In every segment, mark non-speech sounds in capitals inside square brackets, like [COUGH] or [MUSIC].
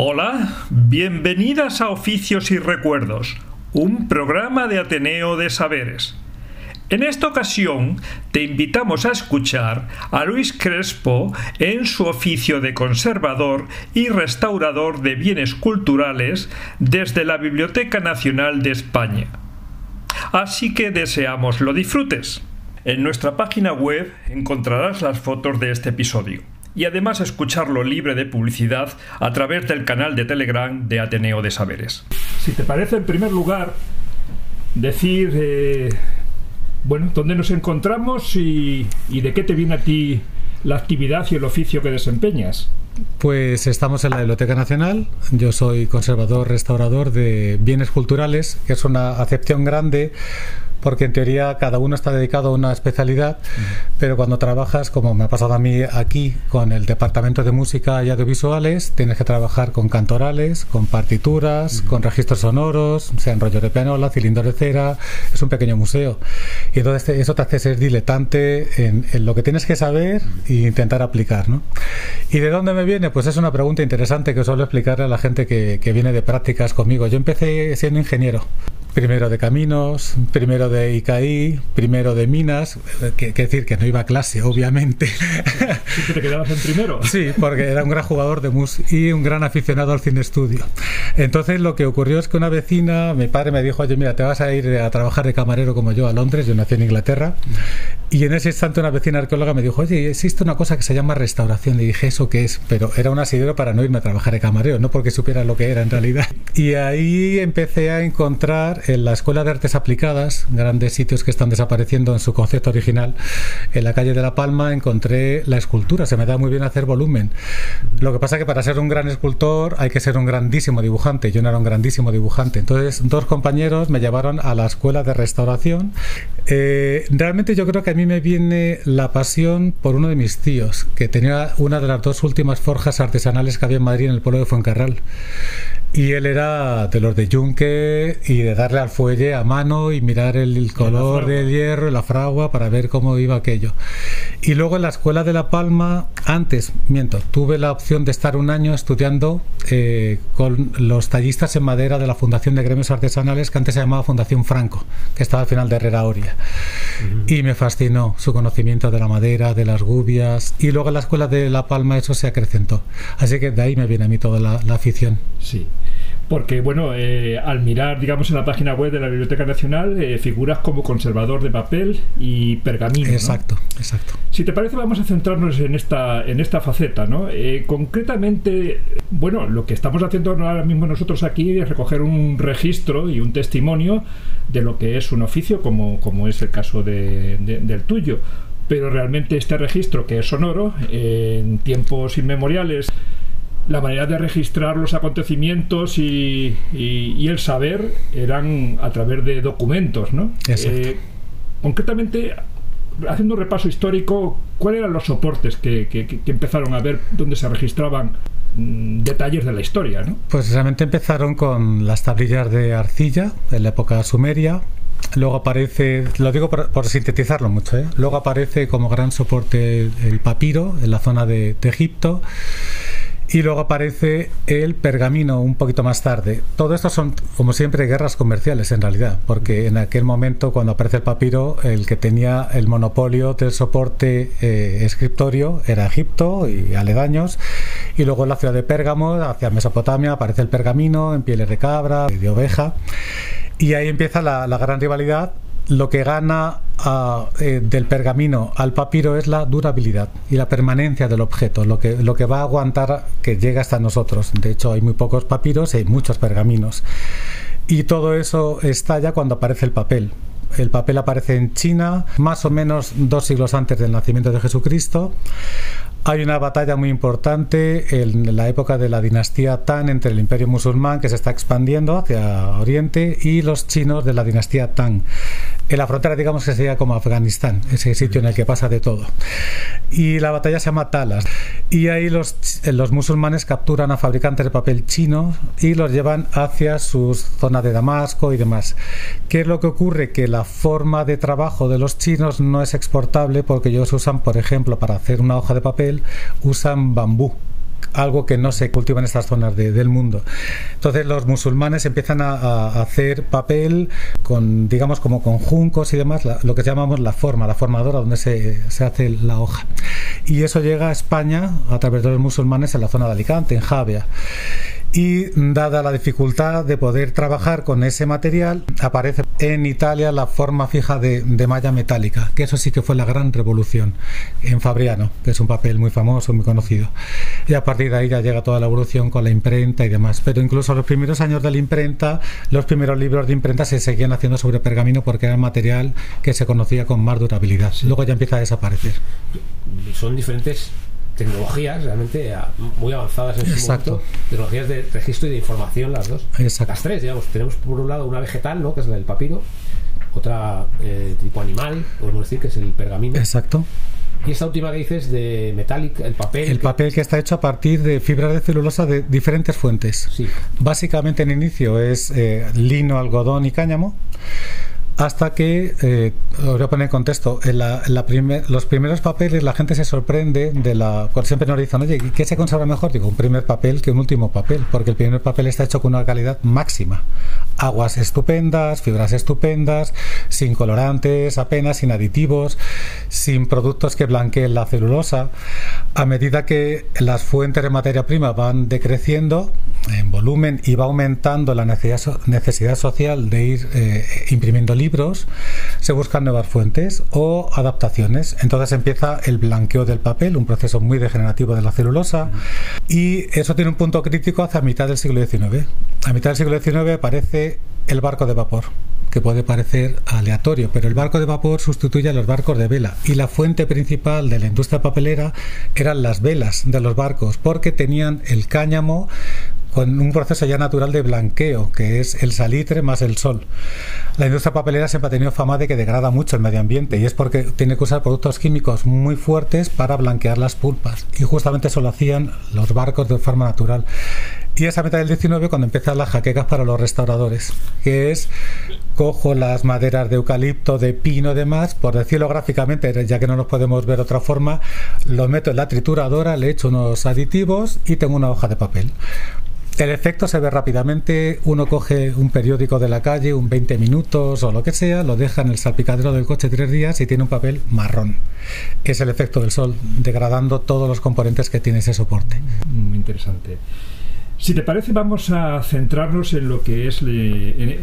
Hola, bienvenidas a Oficios y Recuerdos, un programa de Ateneo de Saberes. En esta ocasión te invitamos a escuchar a Luis Crespo en su oficio de conservador y restaurador de bienes culturales desde la Biblioteca Nacional de España. Así que deseamos lo disfrutes. En nuestra página web encontrarás las fotos de este episodio y además escucharlo libre de publicidad a través del canal de Telegram de Ateneo de Saberes. Si te parece, en primer lugar, decir, eh, bueno, dónde nos encontramos y, y de qué te viene a ti la actividad y el oficio que desempeñas. Pues estamos en la Biblioteca Nacional. Yo soy conservador, restaurador de bienes culturales, que es una acepción grande porque en teoría cada uno está dedicado a una especialidad, pero cuando trabajas, como me ha pasado a mí aquí, con el departamento de música y audiovisuales, tienes que trabajar con cantorales, con partituras, con registros sonoros, sean rollo de pianola, cilindro de cera, es un pequeño museo. Y entonces eso te hace ser diletante en, en lo que tienes que saber e intentar aplicar. ¿no? ¿Y de dónde me viene? Pues es una pregunta interesante que suelo explicarle a la gente que, que viene de prácticas conmigo. Yo empecé siendo ingeniero primero de caminos, primero de ICAI, primero de minas, que, que decir que no iba a clase, obviamente. [LAUGHS] ¿Siempre te quedabas en primero? Sí, porque era un gran jugador de mus y un gran aficionado al cine estudio. Entonces lo que ocurrió es que una vecina, mi padre me dijo, oye, mira, te vas a ir a trabajar de camarero como yo a Londres, yo nací en Inglaterra, y en ese instante una vecina arqueóloga me dijo, oye, existe una cosa que se llama restauración. Le dije, ¿eso qué es? Pero era un asidero para no irme a trabajar de camarero, no porque supiera lo que era en realidad. Y ahí empecé a encontrar en la Escuela de Artes Aplicadas, grandes sitios que están desapareciendo en su concepto original, en la calle de La Palma encontré la escultura, se me da muy bien hacer volumen. Lo que pasa que para ser un gran escultor hay que ser un grandísimo dibujante, yo no era un grandísimo dibujante. Entonces dos compañeros me llevaron a la Escuela de Restauración. Eh, realmente yo creo que a mí me viene la pasión por uno de mis tíos, que tenía una de las dos últimas forjas artesanales que había en Madrid en el pueblo de Fuencarral. Y él era de los de yunque y de darle al fuelle a mano y mirar el color del hierro y la fragua para ver cómo iba aquello. Y luego en la escuela de La Palma, antes, miento, tuve la opción de estar un año estudiando eh, con los tallistas en madera de la Fundación de Gremios Artesanales, que antes se llamaba Fundación Franco, que estaba al final de Herrera Oria. Y me fascinó su conocimiento de la madera, de las gubias. Y luego en la escuela de La Palma eso se acrecentó. Así que de ahí me viene a mí toda la, la afición. Sí porque bueno, eh, al mirar, digamos, en la página web de la Biblioteca Nacional, eh, figuras como conservador de papel y pergamino. Exacto, ¿no? exacto. Si te parece, vamos a centrarnos en esta, en esta faceta, ¿no? Eh, concretamente, bueno, lo que estamos haciendo ahora mismo nosotros aquí es recoger un registro y un testimonio de lo que es un oficio, como, como es el caso de, de, del tuyo. Pero realmente este registro, que es sonoro, en tiempos inmemoriales, la manera de registrar los acontecimientos y, y, y, el saber eran a través de documentos, ¿no? Eh, concretamente, haciendo un repaso histórico, ¿cuáles eran los soportes que, que, que empezaron a ver donde se registraban mmm, detalles de la historia, ¿no? Pues realmente empezaron con las tablillas de arcilla en la época sumeria, Luego aparece, lo digo por, por sintetizarlo mucho, ¿eh? luego aparece como gran soporte el, el papiro en la zona de, de Egipto. Y luego aparece el pergamino un poquito más tarde. Todo esto son, como siempre, guerras comerciales en realidad, porque en aquel momento, cuando aparece el papiro, el que tenía el monopolio del soporte eh, escritorio era Egipto y aledaños. Y luego en la ciudad de Pérgamo, hacia Mesopotamia, aparece el pergamino en pieles de cabra, de oveja. Y ahí empieza la, la gran rivalidad lo que gana uh, eh, del pergamino al papiro es la durabilidad y la permanencia del objeto, lo que, va a aguantar que llegue hasta nosotros. De hecho, hay muy pocos papiros y hay muchos pergaminos. Y todo eso estalla cuando aparece el papel. El papel aparece en China más o menos dos siglos antes del nacimiento de Jesucristo. Hay una batalla muy importante en la época de la dinastía Tang entre el imperio musulmán que se está expandiendo hacia Oriente y los chinos de la dinastía Tang. En la frontera, digamos que sería como Afganistán, ese sitio en el que pasa de todo. Y la batalla se llama Talas. Y ahí los, los musulmanes capturan a fabricantes de papel chino y los llevan hacia sus zonas de Damasco y demás. ¿Qué es lo que ocurre? Que la forma de trabajo de los chinos no es exportable porque ellos usan, por ejemplo, para hacer una hoja de papel, usan bambú algo que no se cultiva en estas zonas del mundo. Entonces los musulmanes empiezan a, hacer papel con, digamos, como con juncos y demás, lo que llamamos la forma, la formadora donde se, se, hace la hoja. Y eso llega a España a través de los musulmanes en la zona de Alicante, en Javia y dada la dificultad de poder trabajar con ese material, aparece en Italia la forma fija de, malla metálica, que eso sí que fue la gran revolución en Fabriano, que es un papel muy famoso, muy conocido. Y a partir de ahí ya llega toda la evolución con la imprenta y demás. Pero incluso los primeros años de la imprenta, los primeros libros de imprenta se seguían haciendo sobre pergamino porque era material que se conocía con más durabilidad. Luego ya empieza a desaparecer. Son diferentes tecnologías realmente muy avanzadas en su momento, tecnologías de registro y de información las dos. Las tres, digamos, tenemos por un lado una vegetal, ¿no? que es la del papiro, otra eh, tipo animal, podemos decir que es el pergamino. Exacto. Y esta última que dices de metálica, el papel. El papel que está hecho a partir de fibras de celulosa de diferentes fuentes. Sí. Básicamente en inicio es eh, lino, algodón y cáñamo hasta que, eh, voy a poner en contexto, los primeros papeles la gente se sorprende de la... Siempre nos dicen, oye, ¿qué se conserva mejor? Digo, un primer papel que un último papel, porque el primer papel está hecho con una calidad máxima. Aguas estupendas, fibras estupendas, sin colorantes apenas, sin aditivos, sin productos que blanqueen la celulosa. A medida que las fuentes de materia prima van decreciendo en volumen y va aumentando la necesidad, necesidad social de ir eh, imprimiendo libros, se buscan nuevas fuentes o adaptaciones. Entonces empieza el blanqueo del papel, un proceso muy degenerativo de la celulosa, y eso tiene un punto crítico hacia mitad del siglo XIX. A mitad del siglo XIX aparece el barco de vapor que puede parecer aleatorio, pero el barco de vapor sustituye a los barcos de vela y la fuente principal de la industria papelera eran las velas de los barcos porque tenían el cáñamo con un proceso ya natural de blanqueo, que es el salitre más el sol. La industria papelera siempre ha tenido fama de que degrada mucho el medio ambiente y es porque tiene que usar productos químicos muy fuertes para blanquear las pulpas. Y justamente eso lo hacían los barcos de forma natural. Y esa mitad del 19 cuando empiezan las jaquecas para los restauradores, que es cojo las maderas de eucalipto, de pino demás, por decirlo gráficamente, ya que no nos podemos ver de otra forma, lo meto en la trituradora, le echo unos aditivos y tengo una hoja de papel. El efecto se ve rápidamente, uno coge un periódico de la calle, un 20 minutos o lo que sea, lo deja en el salpicadero del coche tres días y tiene un papel marrón. Es el efecto del sol, degradando todos los componentes que tiene ese soporte. Muy interesante. Si te parece, vamos a centrarnos en lo que es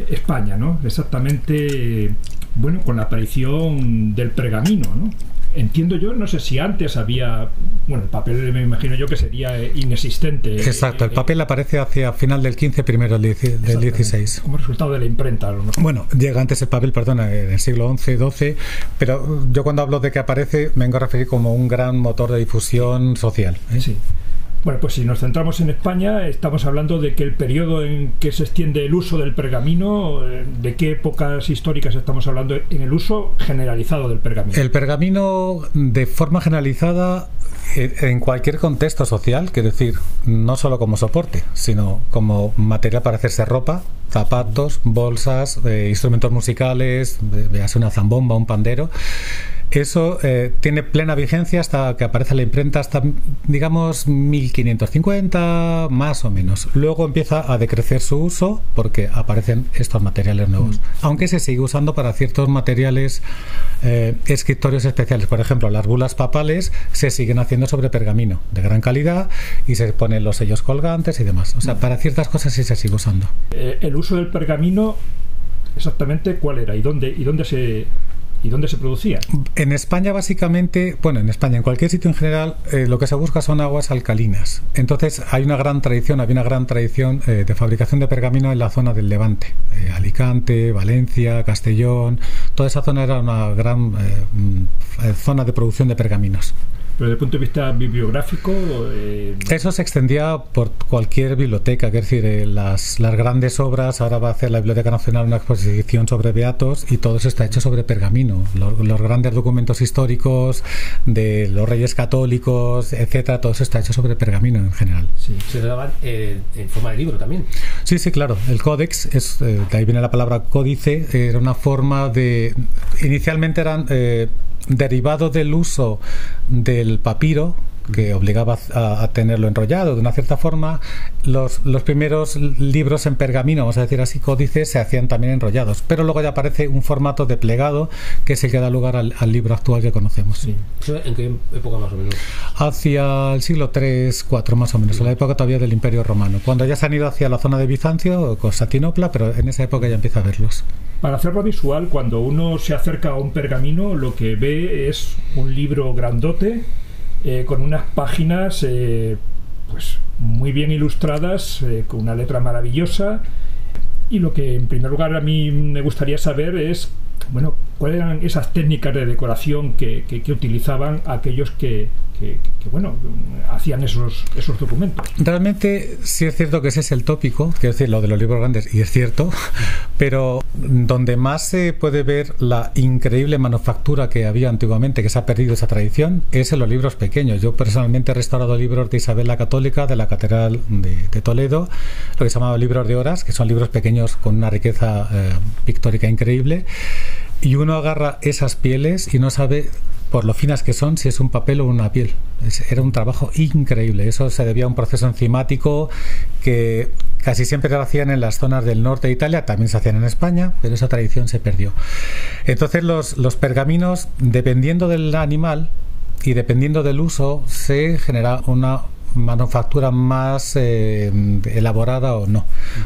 España, ¿no? Exactamente, bueno, con la aparición del pergamino, ¿no? Entiendo yo, no sé si antes había, bueno, el papel me imagino yo que sería eh, inexistente. Exacto, el eh, papel aparece hacia final del 15, primero del 16. Como resultado de la imprenta. Bueno, llega antes el papel, perdona, en el siglo XI, XII, pero yo cuando hablo de que aparece me vengo a referir como un gran motor de difusión social. ¿eh? Sí. Bueno, pues si nos centramos en España, estamos hablando de que el periodo en que se extiende el uso del pergamino, eh, ¿de qué épocas históricas estamos hablando en el uso generalizado del pergamino? El pergamino, de forma generalizada, eh, en cualquier contexto social, quiero decir, no solo como soporte, sino como material para hacerse ropa, zapatos, bolsas, eh, instrumentos musicales, veas una zambomba, un pandero eso eh, tiene plena vigencia hasta que aparece la imprenta, hasta digamos 1550, más o menos. Luego empieza a decrecer su uso porque aparecen estos materiales nuevos. Mm. Aunque se sigue usando para ciertos materiales eh, escritorios especiales. Por ejemplo, las bulas papales se siguen haciendo sobre pergamino de gran calidad y se ponen los sellos colgantes y demás. O sea, mm. para ciertas cosas sí se sigue usando. Eh, el uso del pergamino, exactamente cuál era y dónde, y dónde se ¿Y dónde se producía? En España básicamente, bueno, en España, en cualquier sitio en general, eh, lo que se busca son aguas alcalinas. Entonces hay una gran tradición, había una gran tradición eh, de fabricación de pergamino en la zona del Levante. Eh, Alicante, Valencia, Castellón, toda esa zona era una gran mm, zona de producción de pergaminos. Pero desde el punto de vista bibliográfico... Eh... Eso se extendía por cualquier biblioteca, es decir, eh, las, las, grandes obras, ahora va a hacer la Biblioteca Nacional una exposición sobre beatos y todo eso está hecho sobre pergamino. Los, los grandes documentos históricos de los reyes católicos, etcétera, todo eso está hecho sobre pergamino en general. Sí. Se daban eh, en forma de libro también. Sí, sí, claro. El códex, es, de ahí viene la palabra códice, era una forma de... Inicialmente eran derivado del uso del papiro que obligaba a, tenerlo enrollado de una cierta forma, los, los, primeros libros en pergamino, vamos a decir así, códices, se hacían también enrollados. Pero luego ya aparece un formato de plegado que es el que da lugar al, libro actual que conocemos. Sí. ¿En qué época más o menos? Hacia el siglo III, IV más o menos, en la época todavía del Imperio Romano. Cuando ya se han ido hacia la zona de Bizancio, Constantinopla, pero en esa época ya empieza a verlos. Para hacerlo visual, cuando uno se acerca a un pergamino, lo que ve es un libro grandote eh, con unas páginas eh, pues muy bien ilustradas, eh, con una letra maravillosa. Y lo que en primer lugar a mí me gustaría saber es, bueno, cuáles eran esas técnicas de decoración que, que utilizaban aquellos que, que, bueno, hacían esos, esos documentos. Realmente sí es cierto que ese es el tópico, quiero decir, lo de los libros grandes, y es cierto, [LAUGHS] pero donde más se puede ver la increíble manufactura que había antiguamente, que se ha perdido esa tradición, es en los libros pequeños. Yo personalmente he restaurado libros de Isabel la Católica, de la Catedral de, Toledo, lo que se llamaba libros de horas, que son libros pequeños con una riqueza eh, pictórica increíble y uno agarra esas pieles y no sabe por lo finas que son, si es un papel o una piel. era un trabajo increíble. Eso se debía a un proceso enzimático que casi siempre lo hacían en las zonas del norte de Italia, también se hacían en España, pero esa tradición se perdió. Entonces los, los pergaminos, dependiendo del animal, y dependiendo del uso se genera una manufactura más eh, elaborada o no.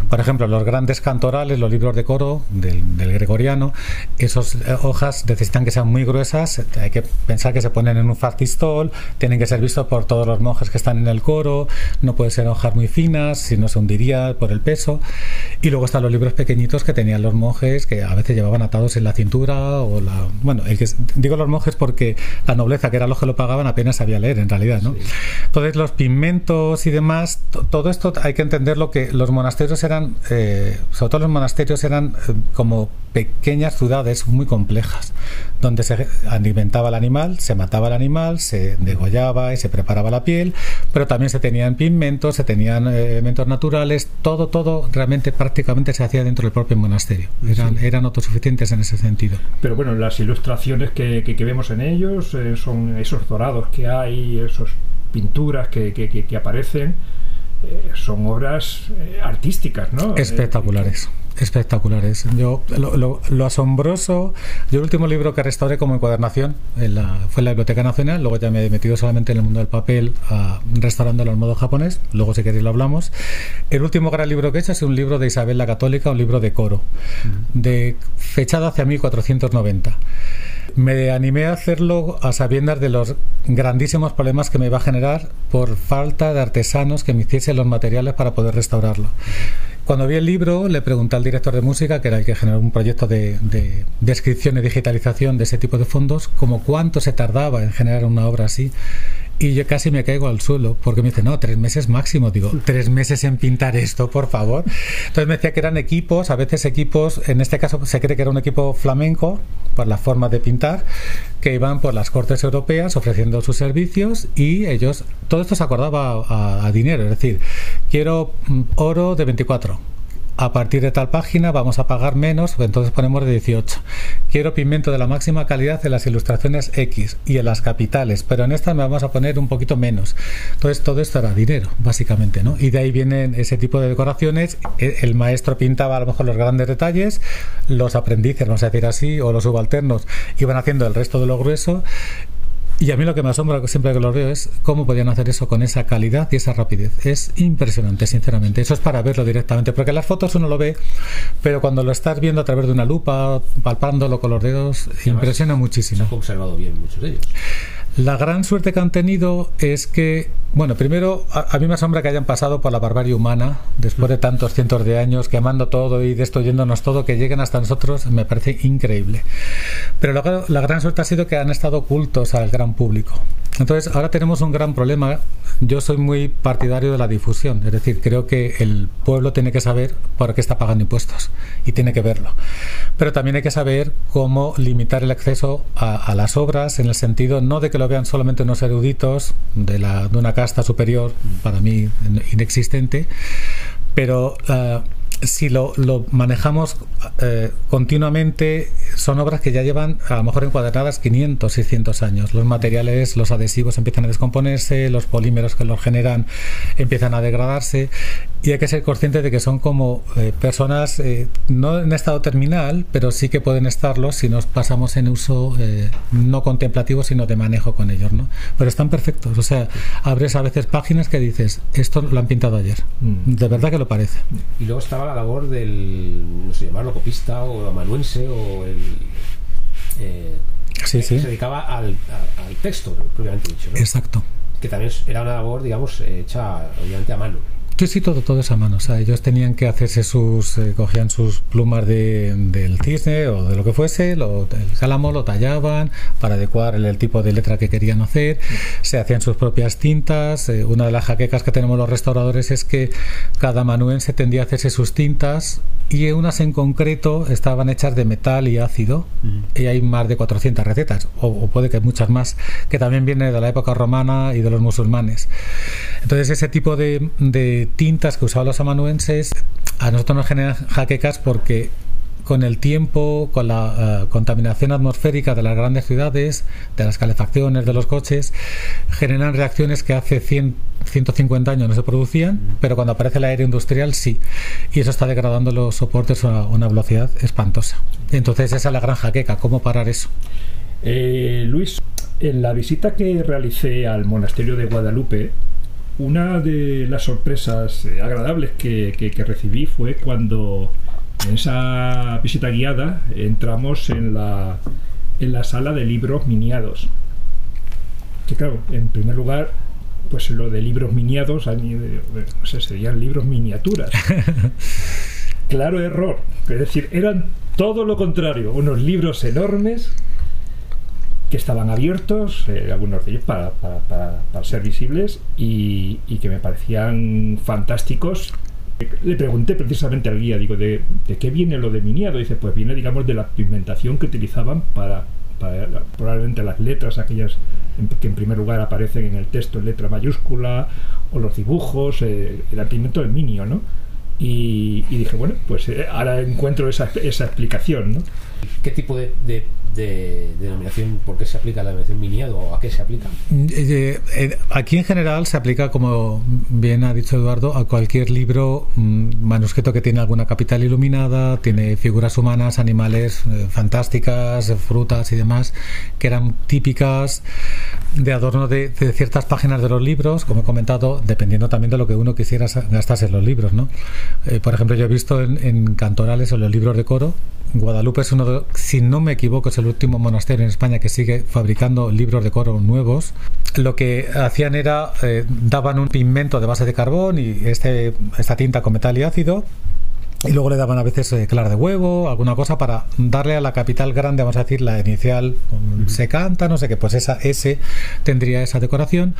Por ejemplo, los grandes cantorales, los libros de coro del, gregoriano, esas eh, hojas necesitan que sean muy gruesas, hay que pensar que se ponen en un factistol, tienen que ser vistos por todos los monjes que están en el coro, no pueden ser hojas muy finas, si no se hundiría por el peso. Y luego están los libros pequeñitos que tenían los monjes, que a veces llevaban atados en la cintura o la... Bueno, el que, digo los monjes porque la nobleza, que era los que lo pagaban, apenas sabía leer en realidad, ¿no? Entonces los y demás, todo esto hay que entenderlo que los monasterios eran, eh, sobre todo los monasterios eran eh, como pequeñas ciudades muy complejas, donde se alimentaba el animal, se mataba el animal, se degollaba y se preparaba la piel, pero también se tenían pigmentos, se tenían eh, elementos naturales, todo, todo realmente prácticamente se hacía dentro del propio monasterio. Eran, eran autosuficientes en ese sentido. Pero bueno, las ilustraciones que, que, vemos en ellos son esos dorados que hay, esos pinturas que, que, aparecen eh, son obras eh, artísticas, ¿no? Espectaculares. Espectaculares. Yo lo, lo, asombroso, yo el último libro que restauré como encuadernación en la, fue en la Biblioteca Nacional, luego ya me he metido solamente en el mundo del papel restaurándolo al modo japonés, luego si queréis lo hablamos. El último gran libro que he hecho es un libro de Isabel la Católica, un libro de coro, de fechado hacia 1490 me animé a hacerlo a sabiendas de los grandísimos problemas que me iba a generar por falta de artesanos que me hiciesen los materiales para poder restaurarlo. Cuando vi el libro, le pregunté al director de música, que era el que generó un proyecto de, descripción y digitalización de ese tipo de fondos, como cuánto se tardaba en generar una obra así. Y yo casi me caigo al suelo porque me dice, no, tres meses máximo. Digo, tres meses en pintar esto, por favor. Entonces me decía que eran equipos, a veces equipos, en este caso se cree que era un equipo flamenco, por la forma de pintar, que iban por las cortes europeas ofreciendo sus servicios y ellos, todo esto se acordaba a, a dinero, es decir, quiero mm, oro de 24 a partir de tal página vamos a pagar menos, entonces ponemos de 18. Quiero pigmento de la máxima calidad en las ilustraciones X y en las capitales, pero en estas me vamos a poner un poquito menos. Entonces todo esto era dinero, básicamente, ¿no? Y de ahí vienen ese tipo de decoraciones. E, el maestro pintaba a lo mejor los grandes detalles, los aprendices, vamos a decir así, o los subalternos iban haciendo el resto de lo grueso Y a mí lo que me asombra siempre que lo veo es cómo podían hacer eso con esa calidad y esa rapidez. Es impresionante, sinceramente. Eso es para verlo directamente, porque las fotos uno lo ve, pero cuando lo estás viendo a través de una lupa, palpándolo con los dedos, impresiona muchísimo. Se han observado bien muchos de ellos. La gran suerte que han tenido es que, bueno, primero a, mí me asombra que hayan pasado por la barbarie humana después de tantos cientos de años quemando todo y destruyéndonos todo, que lleguen hasta nosotros, me parece increíble. Pero la gran suerte ha sido que han estado ocultos al gran público. Entonces, ahora tenemos un gran problema. Yo soy muy partidario de la difusión, es decir, creo que el pueblo tiene que saber por qué está pagando impuestos y tiene que verlo. Pero también hay que saber cómo limitar el acceso a, las obras en el sentido no de que lo vean solamente unos eruditos de, la, de una casta superior, para mí inexistente, pero uh, si lo, lo manejamos eh, continuamente, son obras que ya llevan a lo mejor encuadernadas 500, 600 años. Los materiales, los adhesivos empiezan a descomponerse, los polímeros que los generan empiezan a degradarse y hay que ser consciente de que son como eh, personas eh, no en estado terminal, pero sí que pueden estarlo si nos pasamos en uso no contemplativo, sino de manejo con ellos. ¿no? Pero están perfectos. O sea, abres a veces páginas que dices, esto lo han pintado ayer. Mm. De verdad que lo parece. Y luego estaba la labor del, no sé llamarlo, copista o amanuense o el... Eh, sí, sí. se dedicaba al, al, texto, propiamente dicho. Exacto. Que también era una labor, digamos, hecha obviamente a mano. Sí, sí, todo, todo es a mano. O sea, ellos tenían que hacerse sus, eh, cogían sus plumas de, del cisne o de lo que fuese, lo, el cálamo lo tallaban para adecuar el, tipo de letra que querían hacer, se hacían sus propias tintas. Eh, una de las jaquecas que tenemos los restauradores es que cada manuense tendía a hacerse sus tintas y unas en concreto estaban hechas de metal y ácido y hay más de 400 recetas o, puede que muchas más que también vienen de la época romana y de los musulmanes. Entonces ese tipo de, de tintas que usaban los amanuenses a nosotros nos generan jaquecas porque con el tiempo, con la eh, contaminación atmosférica de las grandes ciudades, de las calefacciones de los coches, generan reacciones que hace 100, 150 años no se producían, pero cuando aparece el aire industrial sí. Y eso está degradando los soportes a una velocidad espantosa. Entonces esa es la gran jaqueca, ¿cómo parar eso? Eh, Luis, en la visita que realicé al monasterio de Guadalupe, una de las sorpresas eh, agradables que, recibí fue cuando en esa visita guiada entramos en la, en la sala de libros miniados. Que claro, en primer lugar, pues lo de libros miniados, no sé, serían libros miniaturas. [LAUGHS] claro error. Es decir, eran todo lo contrario, unos libros enormes que estaban abiertos, eh, algunos de ellos para, ser visibles y, que me parecían fantásticos. Le pregunté precisamente al guía, digo, ¿de, qué viene lo de miniado? dice, pues viene, digamos, de la pigmentación que utilizaban para, probablemente las letras, aquellas que en primer lugar aparecen en el texto en letra mayúscula, o los dibujos, eh, el pigmento del minio, ¿no? Y, dije, bueno, pues eh, ahora encuentro esa, esa explicación, ¿no? ¿Qué tipo de de denominación, por qué se aplica la denominación miniado o a qué se aplica? Eh, eh, aquí en general se aplica, como bien ha dicho Eduardo, a cualquier libro mm, manuscrito que tiene alguna capital iluminada, tiene figuras humanas, animales eh, fantásticas, frutas y demás, que eran típicas de adorno de, ciertas páginas de los libros, como he comentado, dependiendo también de lo que uno quisiera gastarse en los libros. ¿no? por ejemplo, yo he visto en, en cantorales o en los libros de coro, Guadalupe es uno de, si no me equivoco, es el último monasterio en España que sigue fabricando libros de coro nuevos. Lo que hacían era, eh, daban un pigmento de base de carbón y este, esta tinta con metal y ácido y luego le daban a veces eh, clara de huevo, alguna cosa para darle a la capital grande, vamos a decir, la inicial se canta, no sé qué, pues esa S tendría esa decoración.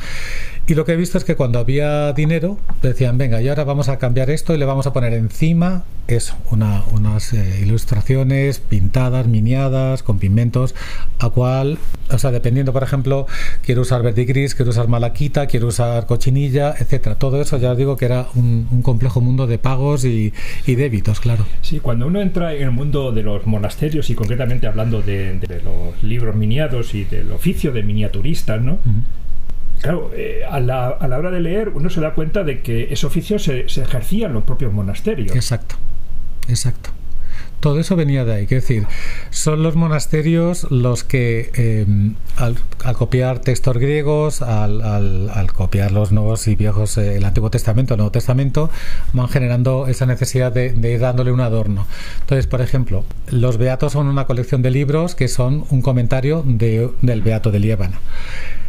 Y lo que he visto es que cuando había dinero, decían, venga, y ahora vamos a cambiar esto y le vamos a poner encima eso, una, unas eh, ilustraciones pintadas, miniadas, con pigmentos, a cual, o sea, dependiendo, por ejemplo, quiero usar verdigris, quiero usar malaquita, quiero usar cochinilla, etcétera. Todo eso ya os digo que era un, complejo mundo de pagos y, y de claro. Sí, cuando uno entra en el mundo de los monasterios y concretamente hablando de, los libros miniados y del oficio de miniaturistas, ¿no? Claro, eh, a, la, a, la, hora de leer uno se da cuenta de que ese oficio se, se ejercía en los propios monasterios. Exacto, exacto. Todo eso venía de ahí. Es decir, son los monasterios los que, em, al, copiar textos griegos, al, copiar los nuevos y viejos, eh, el Antiguo Testamento, el Nuevo Testamento, van generando esa necesidad de, de, ir dándole un adorno. Entonces, por ejemplo, los Beatos son una colección de libros que son un comentario de, del Beato de Liébana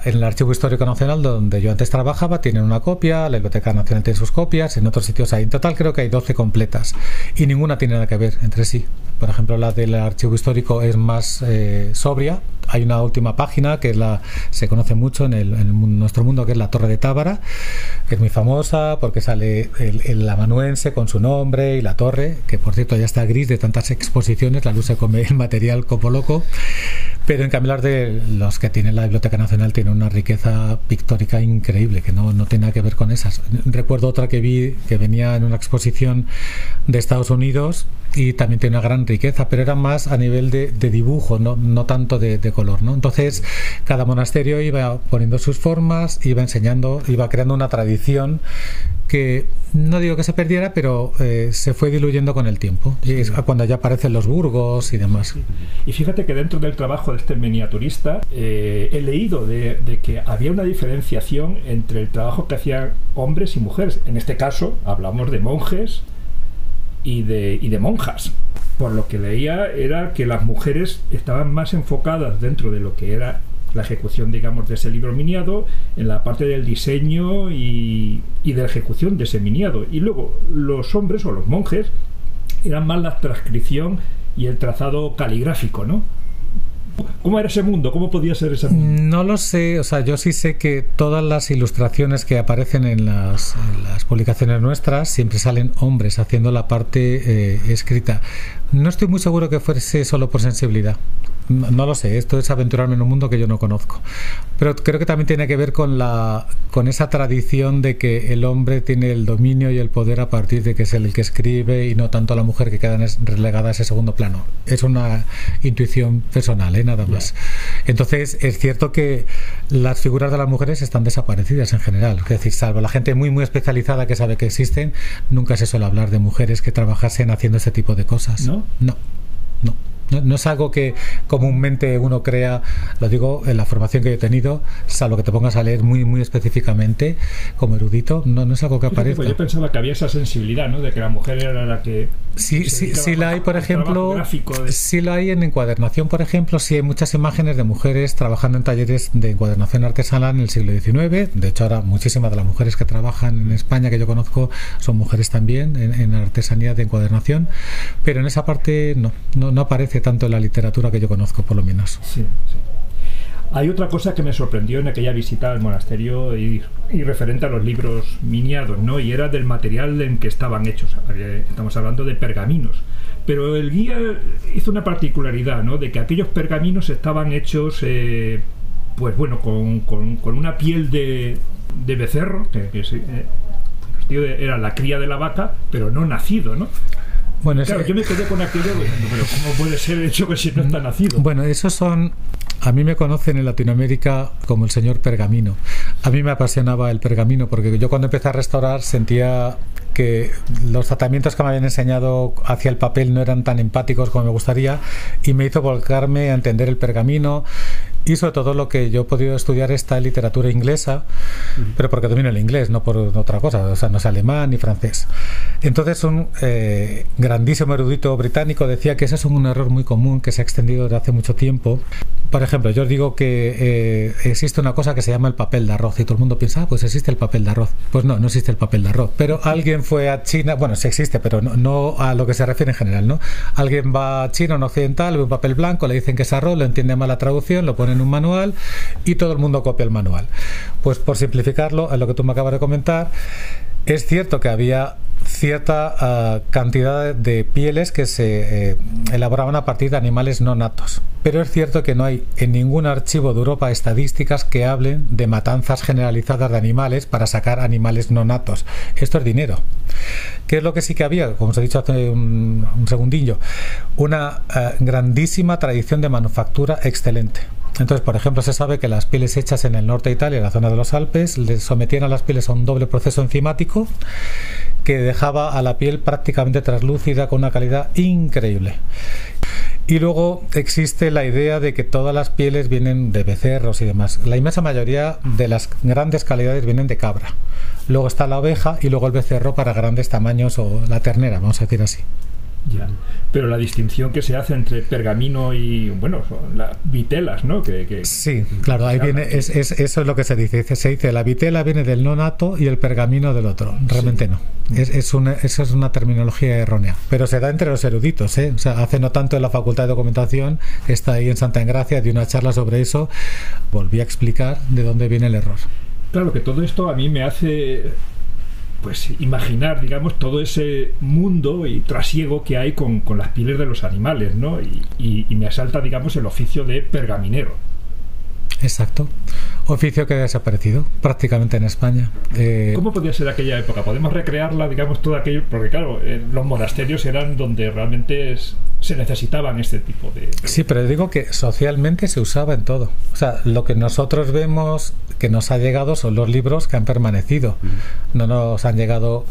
en el Archivo Histórico Nacional, donde yo antes trabajaba, tienen una copia, la Biblioteca Nacional tiene sus copias, en otros sitios hay. En total creo que hay 12 completas y ninguna tiene nada que ver entre sí. Por ejemplo, la del Archivo Histórico es más eh, sobria. Hay una última página que se conoce mucho en, nuestro mundo, que es la Torre de Tábara, que es muy famosa porque sale el, el, amanuense con su nombre y la torre, que por cierto ya está gris de tantas exposiciones, la luz se come el material como loco. Pero en cambio de los que tiene la Biblioteca Nacional tiene una riqueza pictórica increíble, que no, no tiene nada que ver con esas. Recuerdo otra que vi que venía en una exposición de Estados Unidos y también tiene una gran riqueza, pero era más a nivel de, dibujo, no, no tanto de, color. ¿no? Entonces, cada monasterio iba poniendo sus formas, iba enseñando, iba creando una tradición que no digo que se perdiera, pero eh, se fue diluyendo con el tiempo. Y es cuando ya aparecen los burgos y demás. Y fíjate que dentro del trabajo de este miniaturista eh, he leído de, que había una diferenciación entre el trabajo que hacían hombres y mujeres. En este caso hablamos de monjes y de, y de monjas. Por lo que leía era que las mujeres estaban más enfocadas dentro de lo que era la ejecución, digamos, de ese libro miniado, en la parte del diseño y, de la ejecución de ese miniado. Y luego los hombres o los monjes eran más la transcripción y el trazado caligráfico, ¿no? ¿Cómo era ese mundo? ¿Cómo podía ser ese mundo? No lo sé, o sea, yo sí sé que todas las ilustraciones que aparecen en las, publicaciones nuestras siempre salen hombres haciendo la parte eh, escrita. No estoy muy seguro que fuese solo por sensibilidad no lo sé, esto es aventurarme en un mundo que yo no conozco. Pero creo que también tiene que ver con, la, con esa tradición de que el hombre tiene el dominio y el poder a partir de que es el que escribe y no tanto la mujer que queda relegada a ese segundo plano. Es una intuición personal, ¿eh? nada más. Entonces, es cierto que las figuras de las mujeres están desaparecidas en general. Es decir, salvo la gente muy, muy especializada que sabe que existen, nunca se suele hablar de mujeres que trabajasen haciendo ese tipo de cosas. No. No. No. No, es algo que comúnmente uno crea, lo digo en la formación que he tenido, salvo que te pongas a leer muy muy específicamente como erudito, no, no es algo que aparezca. yo pensaba que había esa sensibilidad, ¿no? De que la mujer era la que... Sí, sí, sí la hay, por ejemplo, sí la hay en encuadernación, por ejemplo, sí hay muchas imágenes de mujeres trabajando en talleres de encuadernación artesanal en el siglo XIX. De hecho, ahora muchísimas de las mujeres que trabajan en España que yo conozco son mujeres también en, en artesanía de encuadernación, pero en esa parte no, no, no aparece tanto en la literatura que yo conozco, por lo menos. Sí, Hay otra cosa que me sorprendió en aquella visita al monasterio y, referente a los libros miniados, ¿no? Y era del material en que estaban hechos. Estamos hablando de pergaminos. Pero el guía hizo una particularidad, ¿no? De que aquellos pergaminos estaban hechos, eh, pues bueno, con, una piel de, becerro, que, eh, era la cría de la vaca, pero no nacido, ¿no? Bueno, claro, yo me quedé con aquello, pero ¿cómo puede ser hecho que si no está nacido? Bueno, esos son a mí me conocen en Latinoamérica como el señor pergamino. A mí me apasionaba el pergamino porque yo cuando empecé a restaurar sentía que los tratamientos que me habían enseñado hacia el papel no eran tan empáticos como me gustaría y me hizo volcarme a entender el pergamino y sobre todo lo que yo he podido estudiar esta literatura inglesa, pero porque domino el inglés, no por otra cosa, o sea, no es alemán ni francés. Entonces un eh, grandísimo erudito británico decía que ese es un error muy común que se ha extendido desde hace mucho tiempo. Por ejemplo, yo digo que eh, existe una cosa que se llama el papel de arroz y todo el mundo piensa, ah, pues existe el papel de arroz. Pues no, no existe el papel de arroz. Pero alguien fue a China, bueno, sí existe, pero no, no a lo que se refiere en general, ¿no? Alguien va a China, un occidental, ve un papel blanco, le dicen que es arroz, lo entiende mal la traducción, lo pone en un manual y todo el mundo copia el manual. Pues por simplificarlo, en lo que tú me acabas de comentar, es cierto que había cierta ah, cantidad de pieles que se eh, elaboraban a partir de animales no natos. Pero es cierto que no hay en ningún archivo de Europa estadísticas que hablen de matanzas generalizadas de animales para sacar animales no natos. Esto es dinero. ¿Qué es lo que sí que había? Como os he dicho hace un, segundillo, una ah, grandísima tradición de manufactura excelente. Entonces, por ejemplo, se sabe que las pieles hechas en el norte de Italia, en la zona de los Alpes, le sometían a las pieles a un doble proceso enzimático que dejaba a la piel prácticamente translúcida con una calidad increíble. Y luego existe la idea de que todas las pieles vienen de becerros y demás. La inmensa mayoría de las grandes calidades vienen de cabra. Luego está la oveja y luego el becerro para grandes tamaños o la ternera, vamos a decir así. Ya. Pero la distinción que se hace entre pergamino y, bueno, las vitelas, ¿no? Que, sí, claro, ahí viene, es, eso es lo que se dice. Se dice, la vitela viene del nonato y el pergamino del otro. Realmente no. Es, es una, es una terminología errónea. Pero se da entre los eruditos, ¿eh? O sea, hace no tanto en la Facultad de Documentación, está ahí en Santa Engracia, de una charla sobre eso, volví a explicar de dónde viene el error. Claro que todo esto a mí me hace pues imaginar, digamos, todo ese mundo y trasiego que hay con, las pieles de los animales, ¿no? y, me asalta, digamos, el oficio de pergaminero. Exacto. Oficio que ha desaparecido prácticamente en España. Eh, ¿Cómo podía ser aquella época? ¿Podemos recrearla, digamos, todo aquello? Porque claro, los monasterios eran donde realmente se necesitaban este tipo de, Sí, pero digo que socialmente se usaba en todo. O sea, lo que nosotros vemos que nos ha llegado son los libros que han permanecido. No nos han llegado,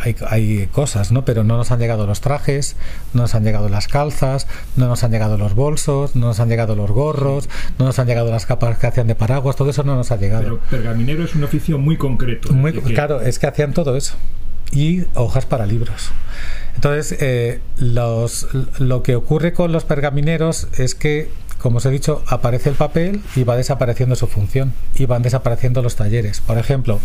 hay, hay, cosas, ¿no? Pero no nos han llegado los trajes, no nos han llegado las calzas, no nos han llegado los bolsos, no nos han llegado los gorros, no nos han llegado las capas que hacían de paraguas, todo eso no nos ha llegado. Pero pergaminero es un oficio muy concreto. Muy, Claro, es que hacían todo eso. Y hojas para libros. Entonces, eh, los, lo que ocurre con los pergamineros es que como os he dicho, aparece el papel y va desapareciendo su función y van desapareciendo los talleres. Por ejemplo,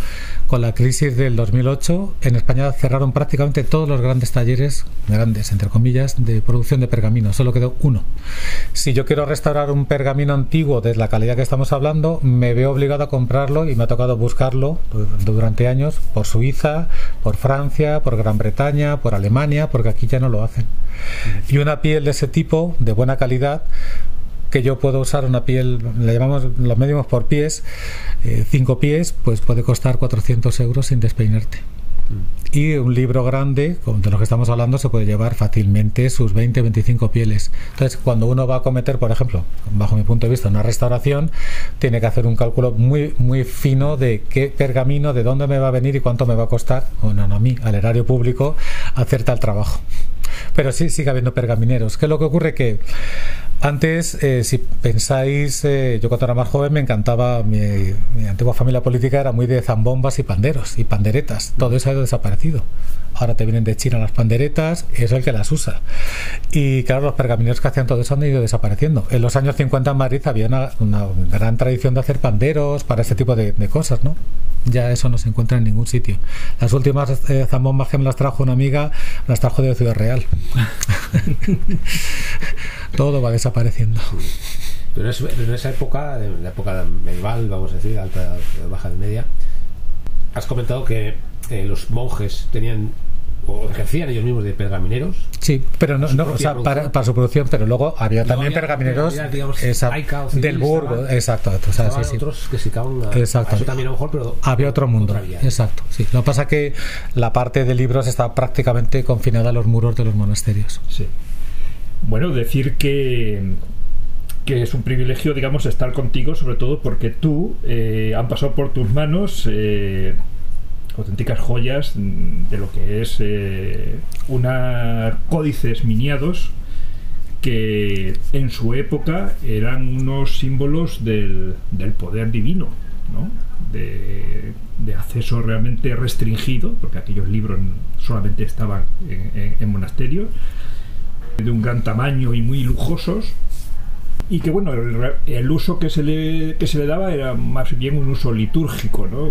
con la crisis del 2008, en España cerraron prácticamente todos los grandes talleres, grandes, entre comillas, de producción de pergamino. Solo quedó uno. Si yo quiero restaurar un pergamino antiguo de la calidad que estamos hablando, me veo obligado a comprarlo y me ha tocado buscarlo durante años por Suiza, por Francia, por Gran Bretaña, por Alemania, porque aquí ya no lo hacen. Y una piel de ese tipo, de buena calidad, que yo puedo usar una piel, le llamamos, lo medimos por pies, 5 eh, pies, pues puede costar 400 euros sin despeinarte. Mm. Y un libro grande, de lo que estamos hablando, se puede llevar fácilmente sus 20-25 pieles. Entonces, cuando uno va a cometer, por ejemplo, bajo mi punto de vista, una restauración, tiene que hacer un cálculo muy, muy fino de qué pergamino, de dónde me va a venir y cuánto me va a costar, bueno, no a mí, al erario público, hacer tal trabajo. Pero sí sigue habiendo pergamineros. ¿Qué es lo que ocurre? Que antes, eh, si pensáis, eh, yo cuando era más joven me encantaba, mi, antigua familia política era muy de zambombas y panderos y panderetas. Todo eso ha desaparecido. Ahora te vienen de China las panderetas, es el que las usa. Y claro, los pergamineros que hacían todo eso han ido desapareciendo. En los años 50 en Madrid había una, gran tradición de hacer panderos para ese tipo de, cosas, ¿no? Ya eso no se encuentra en ningún sitio. Las últimas eh, zambombas que me las trajo una amiga, las trajo de Ciudad Real. [LAUGHS] todo va desapareciendo. Pero en esa época, en la época medieval, vamos a decir, alta, baja de media, has comentado que eh, los monjes tenían o ejercían ellos mismos de pergamineros. Sí, pero no, no o sea, para, para, su producción, pero luego había también pergamineros del Burgo, exacto. O sea, sí, otros que se exacto. eso también a lo mejor, pero había otro mundo. exacto, sí. Lo que pasa que la parte de libros está prácticamente confinada a los muros de los monasterios. Sí. Bueno, decir que que es un privilegio, digamos, estar contigo, sobre todo porque tú eh, han pasado por tus manos eh, auténticas joyas de lo que es eh, una códices miniados que en su época eran unos símbolos del, poder divino, ¿no? de, acceso realmente restringido, porque aquellos libros solamente estaban en monasterios de un gran tamaño y muy lujosos y que bueno el, uso que se le que se le daba era más bien un uso litúrgico no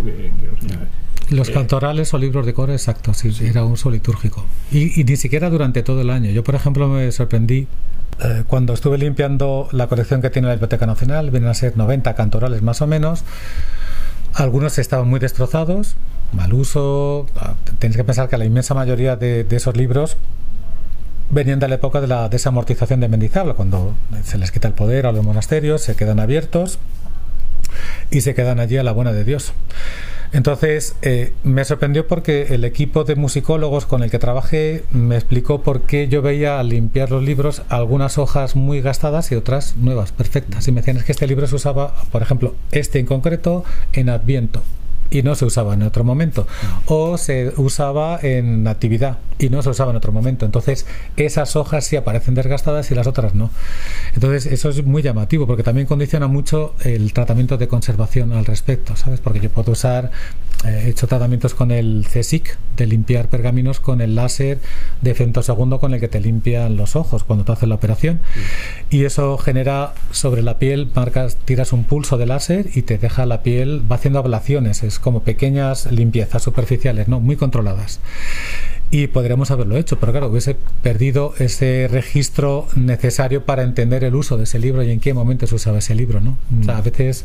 los eh, cantorales o libros de coro, exacto, sí, era un uso litúrgico. Y, ni siquiera durante todo el año. Yo, por ejemplo, me sorprendí eh, cuando estuve limpiando la colección que tiene la Biblioteca Nacional, vienen a ser 90 cantorales más o menos. Algunos estaban muy destrozados, mal uso. Ah, tenéis que pensar que la inmensa mayoría de esos libros venían de la época de la desamortización de Mendizábal, cuando se les quita el poder a los monasterios, se quedan abiertos y se quedan allí a la buena de Dios. Entonces eh, me sorprendió porque el equipo de musicólogos con el que trabajé me explicó por qué yo veía al limpiar los libros algunas hojas muy gastadas y otras nuevas, perfectas. Y me decían es que este libro se usaba, por ejemplo, este en concreto, en Adviento y no se usaba en otro momento. O se usaba en actividad y no se usaba en otro momento. Entonces, esas hojas sí aparecen desgastadas y las otras no. Entonces, eso es muy llamativo porque también condiciona mucho el tratamiento de conservación al respecto, ¿sabes? Porque yo puedo usar, eh, he hecho tratamientos con el CSIC de limpiar pergaminos con el láser de femtosegundo con el que te limpian los ojos cuando te hacen la operación. Y eso genera sobre la piel, marcas, tiras un pulso de láser y te deja la piel, va haciendo ablaciones, es como pequeñas limpiezas superficiales, ¿no? Muy controladas y podríamos haberlo hecho, pero claro, hubiese perdido ese registro necesario para entender el uso de ese libro y en qué momento se usaba ese libro, ¿no? O sea, a veces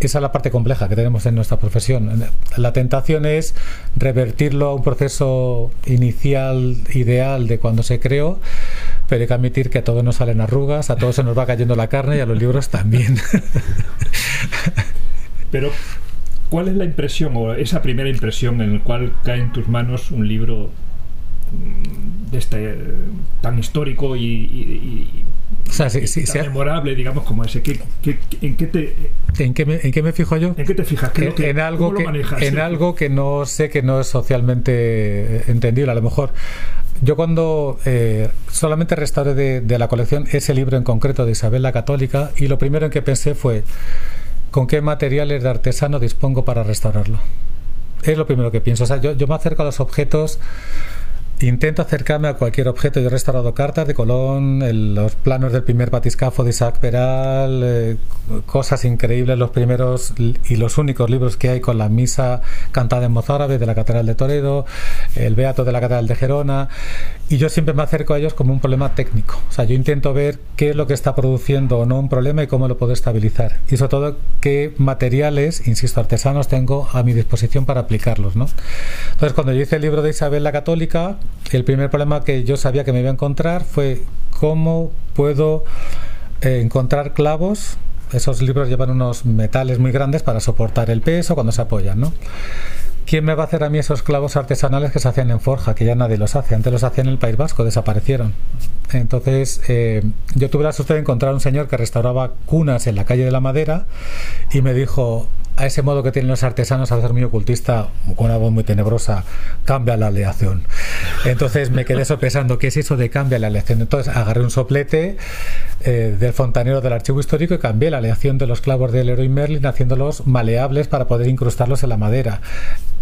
esa es la parte compleja que tenemos en nuestra profesión. La tentación es revertirlo a un proceso inicial ideal de cuando se creó, pero hay que admitir que a todos nos salen arrugas, a todos se nos va cayendo la carne y a los libros también. [LAUGHS] pero ¿cuál es la impresión o esa primera impresión en la cual cae en tus manos un libro de este tan histórico y, tan memorable, digamos, como ese. en, qué te, ¿En, qué me, ¿En qué me fijo yo? ¿En qué te fijas? en, algo que, en algo que no sé que no es socialmente entendible, a lo mejor. Yo cuando eh, solamente restauré de, de la colección ese libro en concreto de Isabel la Católica y lo primero en que pensé fue con qué materiales de artesano dispongo para restaurarlo. Es lo primero que pienso. O sea, yo, yo me acerco a los objetos Intento acercarme a cualquier objeto. Yo he restaurado cartas de Colón, los planos del primer batiscafo de Isaac Peral, eh, cosas increíbles, los primeros y los únicos libros que hay con la misa cantada en mozárabe de la Catedral de Toledo, el Beato de la Catedral de Gerona. Y yo siempre me acerco a ellos como un problema técnico. O sea, yo intento ver qué es lo que está produciendo o no un problema y cómo lo puedo estabilizar. Y sobre todo, qué materiales, insisto, artesanos tengo a mi disposición para aplicarlos. ¿no? Entonces, cuando yo hice el libro de Isabel la Católica, el primer problema que yo sabía que me iba a encontrar fue cómo puedo eh, encontrar clavos. Esos libros llevan unos metales muy grandes para soportar el peso cuando se apoyan, ¿no? ¿Quién me va a hacer a mí esos clavos artesanales que se hacían en forja? Que ya nadie los hace. Antes los hacían en el País Vasco, desaparecieron. Entonces, eh, yo tuve la suerte de encontrar un señor que restauraba cunas en la calle de la Madera y me dijo, a ese modo que tienen los artesanos al ser muy ocultista, con una voz muy tenebrosa, cambia la aleación. Entonces me quedé sopesando qué es eso de cambia la aleación. Entonces agarré un soplete eh, del fontanero del archivo histórico y cambié la aleación de los clavos del Leroy Merlin haciéndolos maleables para poder incrustarlos en la madera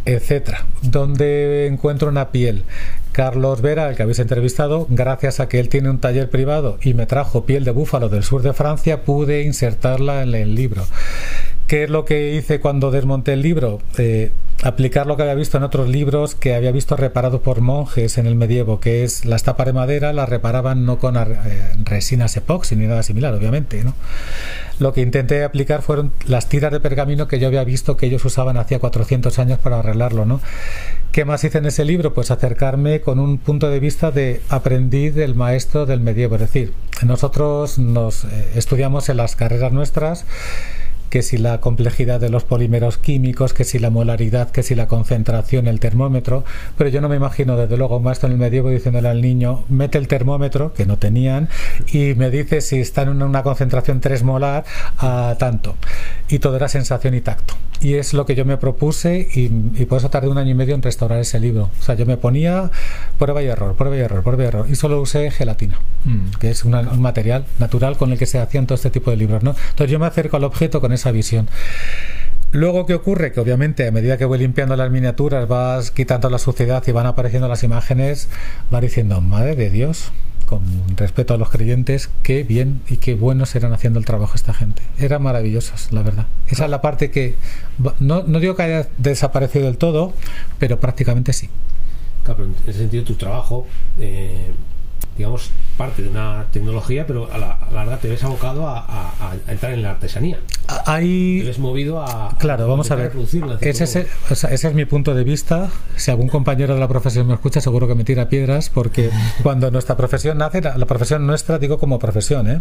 etcétera. Donde encuentro una piel. Carlos Vera, el que habéis entrevistado, gracias a que él tiene un taller privado y me trajo piel de búfalo del sur de Francia, pude insertarla en el libro. ¿Qué es lo que hice cuando desmonté el libro? Eh, aplicar lo que había visto en otros libros que había visto reparado por monjes en el medievo, que es las tapas de madera las reparaban no con eh, resinas epoxi ni nada similar, obviamente. ¿no? Lo que intenté aplicar fueron las tiras de pergamino que yo había visto que ellos usaban hacía 400 años para arreglarlo. ¿no? ¿Qué más hice en ese libro? Pues acercarme con un punto de vista de aprendiz del maestro del medievo. Es decir, nosotros nos eh, estudiamos en las carreras nuestras que si la complejidad de los polímeros químicos, que si la molaridad, que si la concentración, el termómetro, pero yo no me imagino desde luego un maestro en el medievo diciéndole al niño, mete el termómetro, que no tenían, y me dice si está en una concentración 3 molar a tanto. Y todo era sensación y tacto. Y es lo que yo me propuse y, por eso tardé un año y medio en restaurar ese libro. O sea, yo me ponía prueba y error, prueba y error, prueba y error. Y solo usé gelatina, mm. que es un material natural con el que se hacían todo este tipo de libros. ¿no? Entonces yo me acerco al objeto con esa visión. Luego, ¿qué ocurre? Que obviamente a medida que voy limpiando las miniaturas, vas quitando la suciedad y van apareciendo las imágenes, vas diciendo, madre de Dios, con respeto a los creyentes, qué bien y qué buenos eran haciendo el trabajo esta gente. Eran maravillosos, la verdad. Esa es la parte que, no, digo que haya desaparecido del todo, pero prácticamente sí. Claro, en ese sentido tu trabajo... Eh, digamos, parte de una tecnología, pero a la, larga te ves abocado a, entrar en la artesanía. Hay... Te ves movido a. Claro, vamos a ver. Ese es, ese es mi punto de vista. Si algún compañero de la profesión me escucha, seguro que me tira piedras, porque [LAUGHS] cuando nuestra profesión nace, la, profesión nuestra, digo como profesión, ¿eh?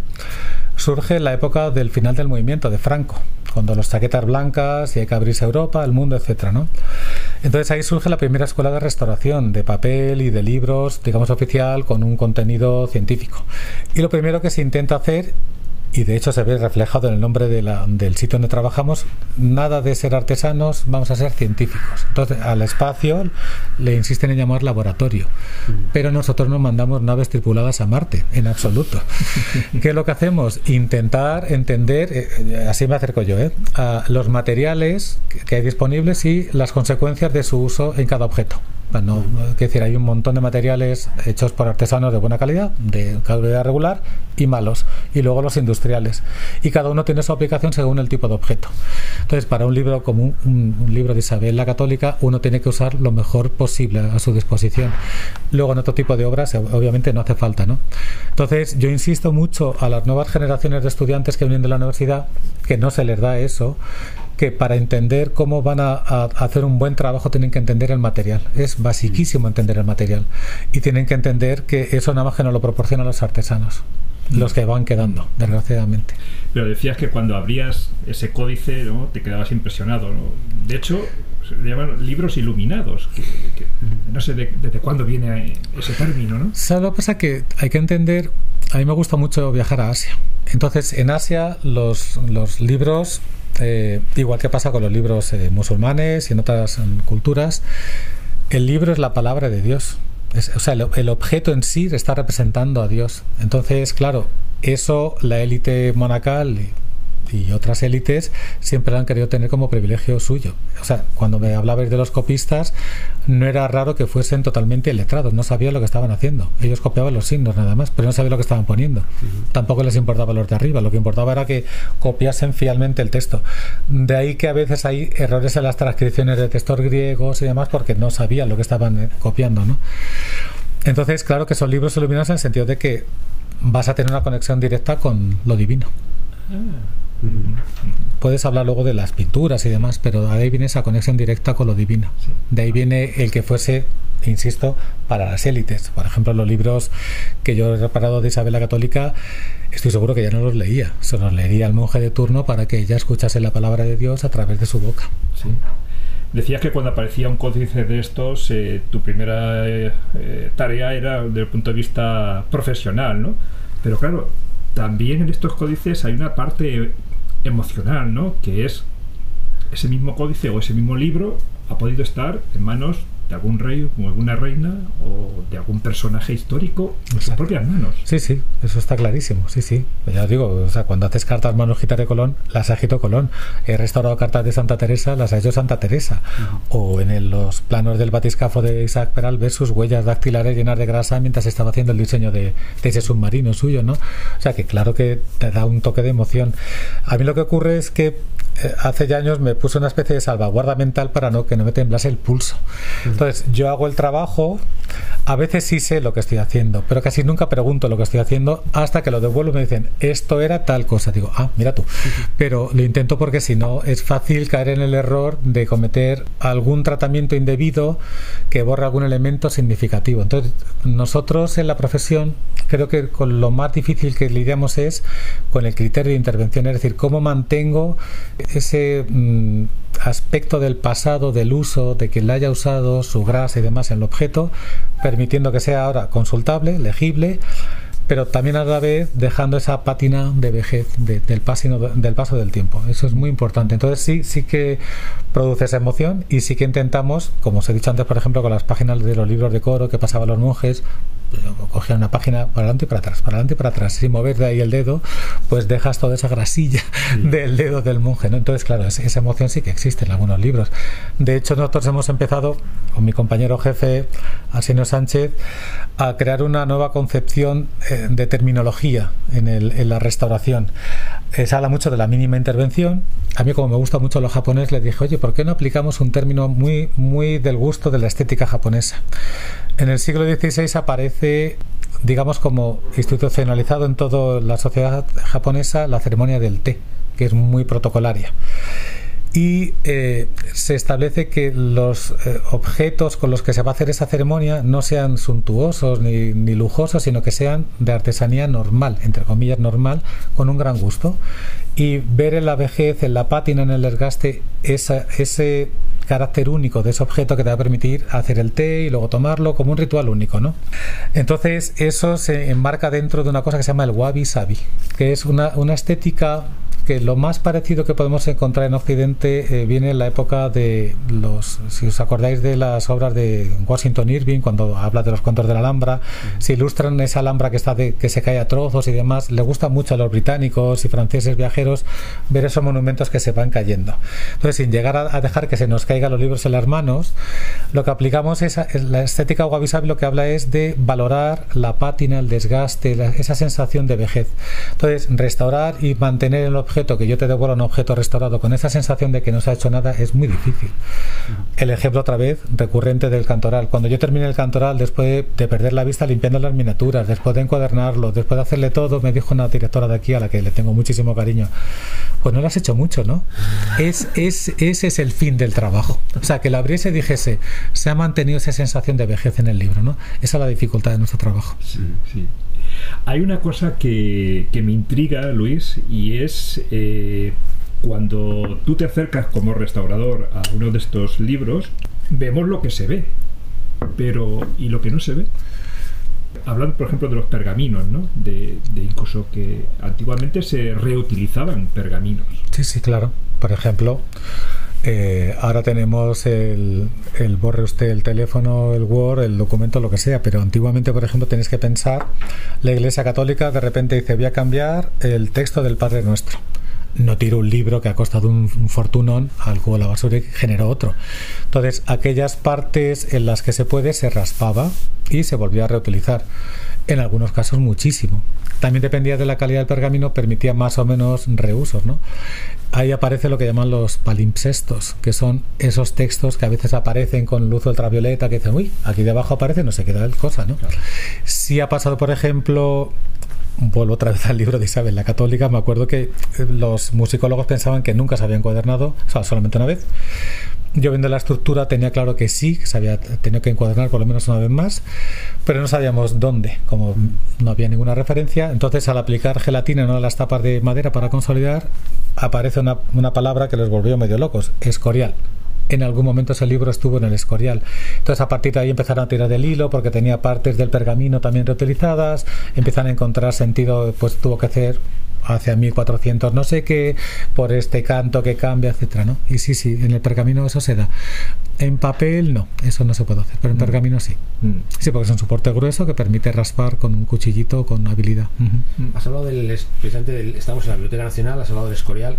surge en la época del final del movimiento de Franco, cuando los chaquetas blancas y hay que abrirse Europa, el mundo, etcétera, ¿no? Entonces ahí surge la primera escuela de restauración de papel y de libros, digamos oficial, con un contenido científico. Y lo primero que se intenta hacer y de hecho se ve reflejado en el nombre de la, del sitio donde trabajamos, nada de ser artesanos, vamos a ser científicos. Entonces al espacio le insisten en llamar laboratorio, pero nosotros no mandamos naves tripuladas a Marte, en absoluto. [LAUGHS] ¿Qué es lo que hacemos? Intentar entender, eh, eh, así me acerco yo, ¿eh? a los materiales que hay disponibles y las consecuencias de su uso en cada objeto. Bueno, es decir, hay un montón de materiales hechos por artesanos de buena calidad, de calidad regular y malos, y luego los industriales. Y cada uno tiene su aplicación según el tipo de objeto. Entonces, para un libro como un, libro de Isabel la Católica, uno tiene que usar lo mejor posible a su disposición. Luego, en otro tipo de obras, obviamente no hace falta, ¿no? Entonces, yo insisto mucho a las nuevas generaciones de estudiantes que vienen de la universidad que no se les da eso que para entender cómo van a, hacer un buen trabajo tienen que entender el material. Es basiquísimo entender el material. Y tienen que entender que eso nada más que no lo proporcionan los artesanos, los que van quedando, desgraciadamente. Pero decías que cuando abrías ese códice ¿no? te quedabas impresionado. De hecho, se llaman libros iluminados. no sé desde cuándo viene ese término, ¿no? ¿Sabes lo que pasa? Que hay que entender... A mí me gusta mucho viajar a Asia. Entonces, en Asia los, los libros eh, igual que pasa con los libros eh, musulmanes y en otras mm, culturas, el libro es la palabra de Dios. o sea, el, objeto en sí está representando a Dios. Entonces, claro, eso la élite monacal y otras élites siempre han querido tener como privilegio suyo. O sea, cuando me hablabais de los copistas, no era raro que fuesen totalmente letrados, no sabían lo que estaban haciendo. Ellos copiaban los signos nada más, pero no sabían lo que estaban poniendo. Tampoco les importaba los de arriba, lo que importaba era que copiasen fielmente el texto. De ahí que a veces hay errores en las transcripciones de textos griegos y demás porque no sabían lo que estaban eh, copiando, ¿no? Entonces, claro que son libros iluminados en el sentido de que vas a tener una conexión directa con lo divino. Ah. Puedes hablar luego de las pinturas y demás, pero de ahí viene esa conexión directa con lo divino. De ahí viene el que fuese, insisto, para las élites. Por ejemplo, los libros que yo he reparado de Isabel la Católica, estoy seguro que ya no los leía. Se los leería al monje de turno para que ella escuchase la palabra de Dios a través de su boca. Decías que cuando aparecía un códice de estos, eh, tu primera eh, eh, tarea era desde el punto de vista profesional, ¿no? Pero claro, también en estos códices hay una parte emocional, ¿no? Que es ese mismo códice o ese mismo libro ha podido estar en manos de algún rey o alguna reina o de algún personaje histórico en sus propias manos. Sí, sí, eso está clarísimo, sí, sí. Ya digo, o sea, cuando haces cartas manuscritas de Colón, las ha escrito Colón. He restaurado cartas de Santa Teresa, las ha hecho Santa Teresa. O en los planos del batiscafo de Isaac Peral ves sus huellas dactilares llenas de grasa mientras estaba haciendo el diseño de, de ese submarino suyo, ¿no? O sea, que claro que te da un toque de emoción. A mí lo que ocurre es que hace ya años me puse una especie de salvaguarda mental para no que no me temblase el pulso. Entonces, yo hago el trabajo, a veces sí sé lo que estoy haciendo, pero casi nunca pregunto lo que estoy haciendo hasta que lo devuelvo y me dicen, esto era tal cosa. Digo, ah, mira tú. Pero lo intento porque si no, es fácil caer en el error de cometer algún tratamiento indebido que borre algún elemento significativo. Entonces, nosotros en la profesión, creo que con lo más difícil que lidiamos es con el criterio de intervención, es decir, cómo mantengo ese mm, aspecto del pasado, del uso, de quien la haya usado, su grasa y demás en el objeto, permitiendo que sea ahora consultable, legible, pero también a la vez dejando esa pátina de vejez del, paso, del paso del tiempo. Eso es muy importante. Entonces sí, sí que produce esa emoción y sí que intentamos, como os he dicho antes, por ejemplo, con las páginas de los libros de coro que pasaban los monjes, cogían una página para adelante y para atrás, para adelante y para atrás. Si mover de ahí el dedo, pues dejas toda esa grasilla [LAUGHS] del dedo del monje. ¿no? Entonces, claro, esa emoción sí que existe en algunos libros. De hecho, nosotros hemos empezado, con mi compañero jefe, Arsenio Sánchez, a crear una nueva concepción eh, de terminología en, la restauración. Eh, se habla mucho de la mínima intervención. A mí, como me gusta mucho lo japonés, le dije, oye, ¿por qué no aplicamos un término muy, muy del gusto de la estética japonesa? En el siglo XVI aparece, digamos, como institucionalizado en toda la sociedad japonesa la ceremonia del té, que es muy protocolaria y eh, se establece que los eh, objetos con los que se va a hacer esa ceremonia no sean suntuosos ni, ni, lujosos, sino que sean de artesanía normal, entre comillas normal, con un gran gusto. Y ver en la vejez, en la pátina, en el desgaste, esa, ese carácter único de ese objeto que te va a permitir hacer el té y luego tomarlo como un ritual único, ¿no? Entonces eso se enmarca dentro de una cosa que se llama el wabi sabi, que es una, una estética que lo más parecido que podemos encontrar en Occidente eh, viene en la época de los, si os acordáis de las obras de Washington Irving, cuando habla de los cuentos de la Alhambra, se ilustran esa Alhambra que está de, que se cae a trozos y demás. Le gusta mucho a los británicos y franceses viajeros ver esos monumentos que se van cayendo. Entonces, sin llegar a, dejar que se nos caigan los libros en las manos, lo que aplicamos es, la estética guavisable lo que habla es de valorar la pátina, el desgaste, esa sensación de vejez. Entonces, restaurar y mantener el objeto que yo te devuelva un objeto restaurado con esa sensación de que no se ha hecho nada es muy difícil. El ejemplo otra vez recurrente del cantoral. Cuando yo terminé el cantoral, después de perder la vista limpiando las miniaturas, después de encuadernarlo, después de hacerle todo, me dijo una directora de aquí a la que le tengo muchísimo cariño, pues no lo has hecho mucho, ¿no? Es, es, ese es el fin del trabajo. O sea, que lo abriese y dijese, se ha mantenido esa sensación de vejez en el libro, ¿no? Esa es la dificultad de nuestro trabajo. Sí, sí. Hay una cosa que, me intriga, Luis, y es eh, cuando tú te acercas como restaurador a uno de estos libros, vemos lo que se ve, pero ¿y lo que no se ve? Hablando, por ejemplo, de los pergaminos, ¿no? De, incluso que antiguamente se reutilizaban pergaminos. Sí, sí, claro. Por ejemplo, eh, ahora tenemos el, el, borre usted el teléfono, el Word, el documento, lo que sea, pero antiguamente, por ejemplo, tenéis que pensar, la Iglesia Católica de repente dice, voy a cambiar el texto del Padre Nuestro. No tiro un libro que ha costado un, fortunón al cubo de la basura y generó otro. Entonces, aquellas partes en las que se puede se raspaba y se volvió a reutilizar. En algunos casos muchísimo. También dependía de la calidad del pergamino, permitía más o menos reusos, ¿no? Ahí aparece lo que llaman los palimpsestos, que son esos textos que a veces aparecen con luz ultravioleta, que dicen, uy, aquí debajo aparece, no sé qué tal cosa, ¿no? Si ha pasado, por ejemplo, vuelvo otra vez al libro de Isabel la Católica, me acuerdo que los musicólogos pensaban que nunca se había encuadernado, o sea, solamente una vez, yo viendo la estructura tenía claro que sí, que se había tenido que encuadernar por lo menos una vez más, pero no sabíamos dónde, como no había ninguna referencia. Entonces, al aplicar gelatina en una de las tapas de madera para consolidar, aparece una, una palabra que los volvió medio locos: escorial en algún momento ese libro estuvo en el Escorial. Entonces a partir de ahí empezaron a tirar del hilo porque tenía partes del pergamino también reutilizadas, empiezan a encontrar sentido, pues tuvo que hacer hacia 1400 no sé qué, por este canto que cambia, etcétera, ¿no? Y sí, sí, en el pergamino eso se da. En papel no, eso no se puede hacer, pero en mm. pergamino sí. Mm. Sí, porque es un soporte grueso que permite raspar con un cuchillito con habilidad. Mm. Has hablado del, precisamente del, estamos en la Biblioteca Nacional, has hablado del Escorial.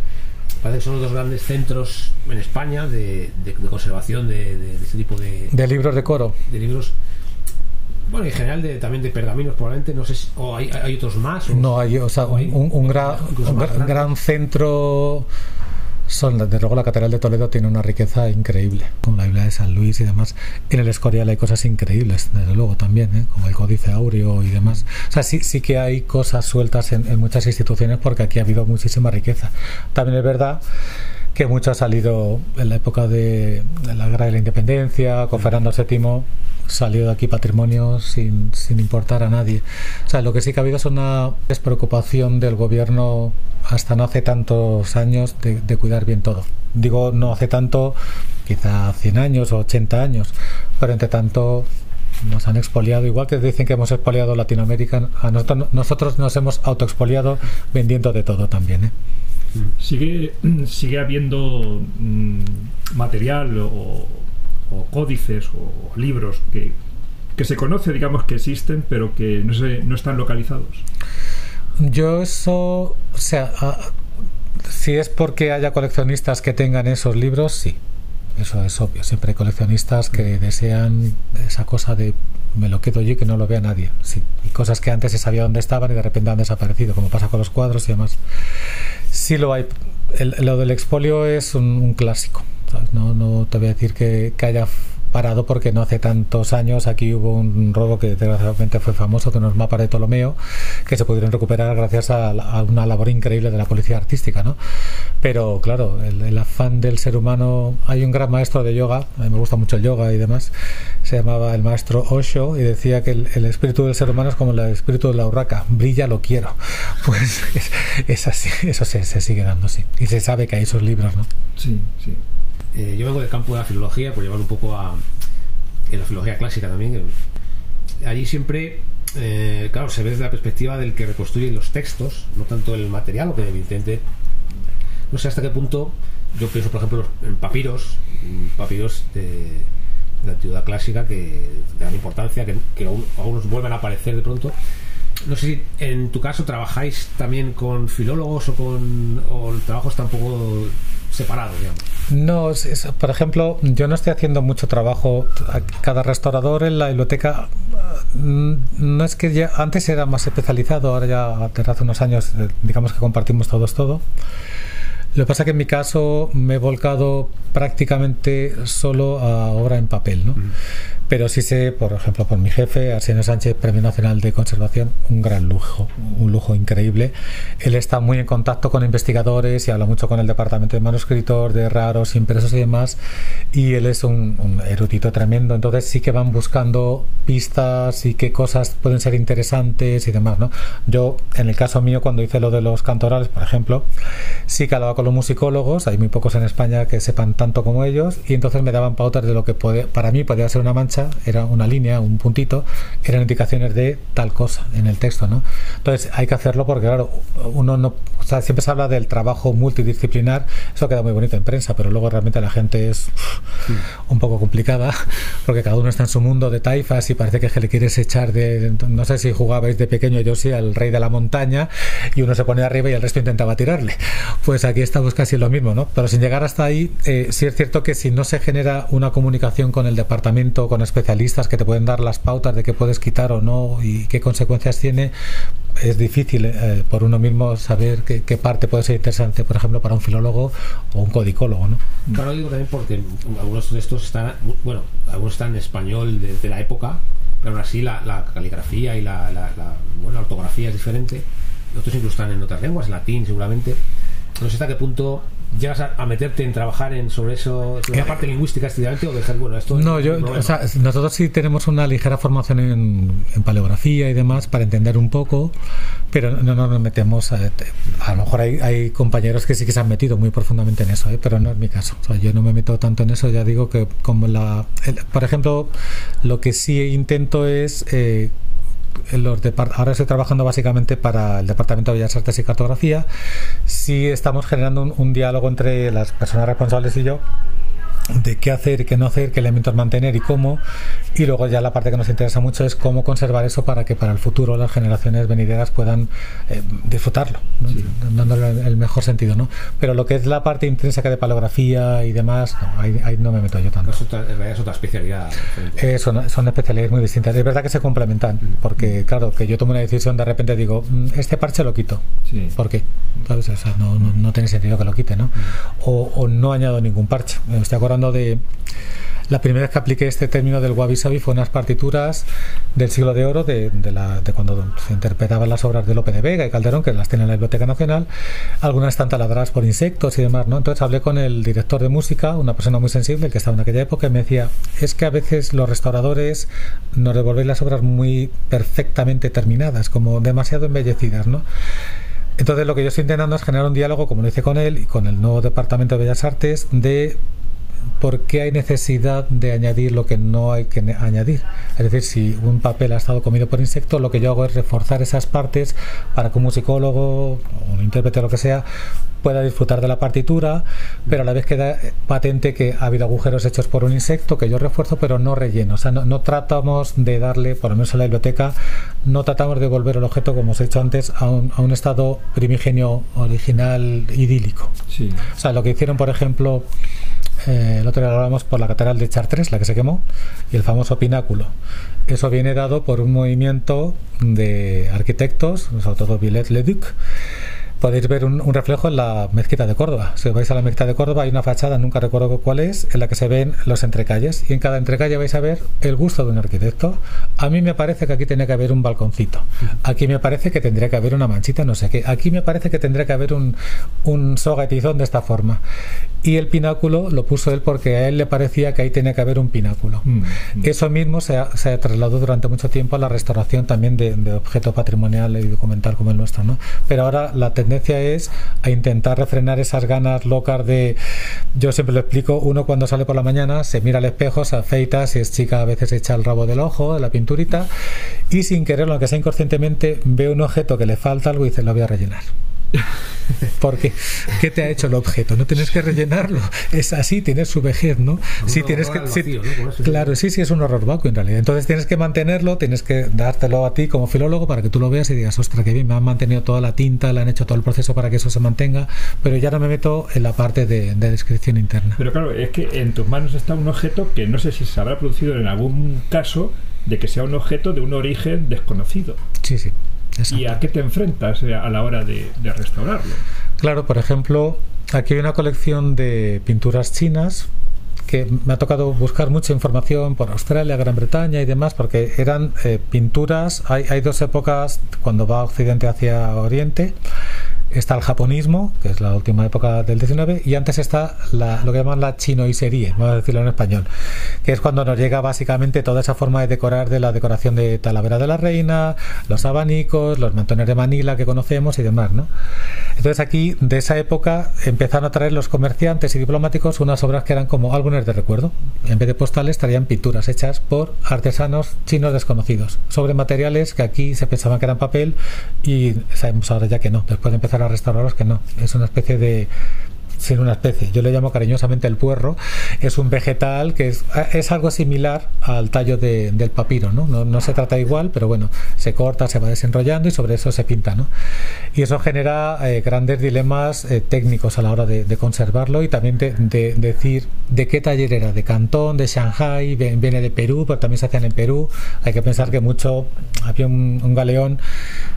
Parece que son los dos grandes centros en España de, conservación de, de, este tipo de... De libros de coro. De libros bueno, en general de, también de pergaminos, probablemente, no sé si, o hay, hay otros más. no, hay, o sea, un, un, gran, un gran centro son desde luego la catedral de Toledo tiene una riqueza increíble con la Biblia de San Luis y demás en el Escorial hay cosas increíbles desde luego también ¿eh? como el Códice Aureo y demás o sea sí, sí que hay cosas sueltas en, en muchas instituciones porque aquí ha habido muchísima riqueza también es verdad que mucho ha salido en la época de, la guerra de la independencia, con Fernando VII salió de aquí patrimonio sin, sin importar a nadie. O sea, lo que sí que ha habido es una despreocupación del gobierno hasta no hace tantos años de, de cuidar bien todo. Digo, no hace tanto, quizá 100 años o 80 años, pero entre tanto nos han expoliado, igual que dicen que hemos expoliado Latinoamérica, a nosotros, nosotros nos hemos autoexpoliado vendiendo de todo también. ¿eh? Sigue, sigue habiendo mm, material o, códices o libros que, que se conoce, digamos, que existen, pero que no, se, no están localizados. Yo eso, o sea, si es porque haya coleccionistas que tengan esos libros, sí. Eso es obvio. Siempre hay coleccionistas que desean esa cosa de me lo quedo yo y que no lo vea nadie. Sí. Y cosas que antes se sabía dónde estaban y de repente han desaparecido, como pasa con los cuadros y demás. Sí lo hay. lo del expolio es un, clásico. No, no te voy a decir que, que haya parado porque no hace tantos años aquí hubo un robo que desgraciadamente fue famoso de unos mapas de Ptolomeo que se pudieron recuperar gracias a, una labor increíble de la policía artística, ¿no? Pero claro, el, afán del ser humano, hay un gran maestro de yoga, a mí me gusta mucho el yoga y demás, se llamaba el maestro Osho y decía que el, espíritu del ser humano es como el espíritu de la urraca, brilla lo quiero. [LAUGHS] Pues es, así, eso se, se, sigue dando, sí. Y se sabe que hay esos libros, ¿no? Sí, sí. Eh, yo vengo del campo de la filología, por llevar un poco a en la filología clásica también. Allí siempre, eh, claro, se ve desde la perspectiva del que reconstruye los textos, no tanto el material, o que evidentemente no sé hasta qué punto yo pienso, por ejemplo, en papiros, papiros de, la antigüedad clásica que de gran importancia, que, que aún, aún vuelven a aparecer de pronto no sé si en tu caso trabajáis también con filólogos o con o el trabajo está un poco separado, digamos. No, por ejemplo, yo no estoy haciendo mucho trabajo. Cada restaurador en la biblioteca mm, no es que ya antes era más especializado, ahora ya desde hace unos años eh, digamos que compartimos todos todo. Lo que pasa es que en mi caso me he volcado prácticamente solo a obra en papel, ¿no? Pero sí sé, por ejemplo, por mi jefe, Arsenio Sánchez, Premio Nacional de Conservación, un gran lujo, un lujo increíble. Él está muy en contacto con investigadores y habla mucho con el departamento de manuscritos, de raros, impresos y demás, y él es un, erudito tremendo, entonces sí que van buscando pistas y qué cosas pueden ser interesantes y demás, ¿no? Yo, en el caso mío, cuando hice lo de los cantorales, por ejemplo, sí que hablaba con los musicólogos, hay muy pocos en España que sepan tanto como ellos, y entonces me daban pautas de lo que puede, para mí podía ser una mancha era una línea, un puntito, eran indicaciones de tal cosa en el texto, ¿no? Entonces hay que hacerlo porque, claro, uno no, o sea, siempre se habla del trabajo multidisciplinar, eso queda muy bonito en prensa, pero luego realmente la gente es un poco complicada porque cada uno está en su mundo de taifas y parece que le quieres echar de, no sé si jugabais de pequeño yo sí al rey de la montaña y uno se pone arriba y el resto intentaba tirarle. Pues aquí estamos casi lo mismo, ¿no? Pero sin llegar hasta ahí, eh, sí es cierto que si no se genera una comunicación con el departamento, con especialistas que te pueden dar las pautas de qué puedes quitar o no y qué consecuencias tiene, es difícil eh, por uno mismo saber qué, parte puede ser interesante, por ejemplo, para un filólogo o un codicólogo. ¿no? Claro, digo también porque algunos de estos están, bueno, algunos están en español de, la época, pero aún así la, caligrafía y la, la, bueno, la ortografía es diferente. Otros incluso están en otras lenguas, en latín seguramente. No sé hasta qué punto llegas a, meterte en trabajar en sobre eso, sobre la parte lingüística estudiante o dejar, bueno, esto No, yo, o sea, nosotros sí tenemos una ligera formación en, en, paleografía y demás para entender un poco, pero no, nos metemos. A, a lo mejor hay, hay, compañeros que sí que se han metido muy profundamente en eso, ¿eh? pero no es mi caso. O sea, yo no me meto tanto en eso, ya digo que como la. por ejemplo, lo que sí intento es. Eh, los ahora estoy trabajando básicamente para el Departamento de Bellas Artes y Cartografía. Sí estamos generando un diálogo entre las personas responsables y yo de qué hacer qué no hacer, qué elementos mantener y cómo. Y luego ya la parte que nos interesa mucho es cómo conservar eso para que para el futuro las generaciones venideras puedan eh, disfrutarlo, dándole el mejor sentido. ¿no? Pero lo que es la parte intrínseca de paleografía y demás, ahí, no me meto yo tanto. Es otra, es otra especialidad. Eh, son, son, especialidades muy distintas. Es verdad que se complementan, porque claro, que yo tomo una decisión, de repente digo, mm, este parche lo quito. ¿Por qué? no, no, tiene sentido que lo quite, ¿no? O, o no añado ningún parche. Estoy de la primera vez que apliqué este término del wabi sabi fue en las partituras del siglo de oro de, la, de, cuando se interpretaban las obras de Lope de Vega y Calderón que las tiene en la Biblioteca Nacional algunas están taladradas por insectos y demás ¿no? entonces hablé con el director de música una persona muy sensible que estaba en aquella época y me decía es que a veces los restauradores nos devolvéis las obras muy perfectamente terminadas como demasiado embellecidas ¿no? entonces lo que yo estoy intentando es generar un diálogo como lo hice con él y con el nuevo departamento de Bellas Artes de por qué hay necesidad de añadir lo que no hay que añadir. Es decir, si un papel ha estado comido por insectos, lo que yo hago es reforzar esas partes para que un musicólogo un intérprete o lo que sea pueda disfrutar de la partitura, pero a la vez queda patente que ha habido agujeros hechos por un insecto que yo refuerzo, pero no relleno. O sea, no, tratamos de darle, por lo menos en la biblioteca, no tratamos de volver el objeto, como os he dicho antes, a un, a un estado primigenio original idílico. Sí. O sea, lo que hicieron, por ejemplo, eh, el otro día hablábamos por la catedral de Chartres, la que se quemó, y el famoso pináculo. Eso viene dado por un movimiento de arquitectos, sobre todo Villet-le-Duc, podéis ver un, reflejo en la mezquita de Córdoba. Si vais a la mezquita de Córdoba hay una fachada, nunca recuerdo cuál es, en la que se ven los entrecalles y en cada entrecalle vais a ver el gusto de un arquitecto. A mí me parece que aquí tiene que haber un balconcito. Aquí me parece que tendría que haber una manchita, no sé qué. Aquí me parece que tendría que haber un, un sogatizón de esta forma. Y el pináculo lo puso él porque a él le parecía que ahí tenía que haber un pináculo. Mm, mm. Eso mismo se, ha, se trasladó durante mucho tiempo a la restauración también de, de objeto patrimonial y documental como el nuestro. ¿no? Pero ahora la tendencia es a intentar refrenar esas ganas locas de, yo siempre lo explico, uno cuando sale por la mañana se mira al espejo, se afeita, si es chica a veces echa el rabo del ojo, de la pinturita, y sin quererlo, aunque sea inconscientemente, ve un objeto que le falta algo y dice, lo voy a rellenar. [LAUGHS] Porque, ¿qué te ha hecho el objeto? No tienes que rellenarlo. Es así, tienes su vejez, ¿no? Sí, tienes que. claro, sí, sí, es un horror vacuo en realidad. Entonces tienes que mantenerlo, tienes que dártelo a ti como filólogo para que tú lo veas y digas, ostras, qué bien, me han mantenido toda la tinta, le han hecho todo el proceso para que eso se mantenga, pero ya no me meto en la parte de, de descripción interna. Pero claro, es que en tus manos está un objeto que no sé si se habrá producido en algún caso de que sea un objeto de un origen desconocido. Sí, sí. ¿Y a qué te enfrentas eh, a la hora de, restaurarlo? Claro, por ejemplo, aquí hay una colección de pinturas chinas que me ha tocado buscar mucha información por Australia, Gran Bretaña y demás, porque eran eh, pinturas, hay, hay dos épocas cuando va Occidente hacia Oriente, está el japonismo, que es la última época del 19, y antes está lo que llaman la chinoiserie, vamos a decirlo en español, que es cuando nos llega básicamente toda esa forma de decorar de la decoración de Talavera de la Reina, los abanicos, los mantones de Manila que conocemos y demás, ¿no? Entonces aquí, de esa época, empezaron a traer los comerciantes y diplomáticos unas obras que eran como álbumes de recuerdo. En vez de postales, traían pinturas hechas por artesanos chinos desconocidos, sobre materiales que aquí se pensaban que eran papel y sabemos ahora ya que no, después de empezar a restaurarlos que no. Es una especie de sin una especie. Yo le llamo cariñosamente el puerro. Es un vegetal que es, es algo similar al tallo del papiro, ¿no? ¿no? se trata igual, pero bueno, se corta, se va desenrollando y sobre eso se pinta, ¿no? Y eso genera eh, grandes dilemas eh, técnicos a la hora de, conservarlo y también de, decir de qué taller era, de Cantón, de Shanghai, viene de Perú, pero también se hacían en Perú. Hay que pensar que mucho, había un, galeón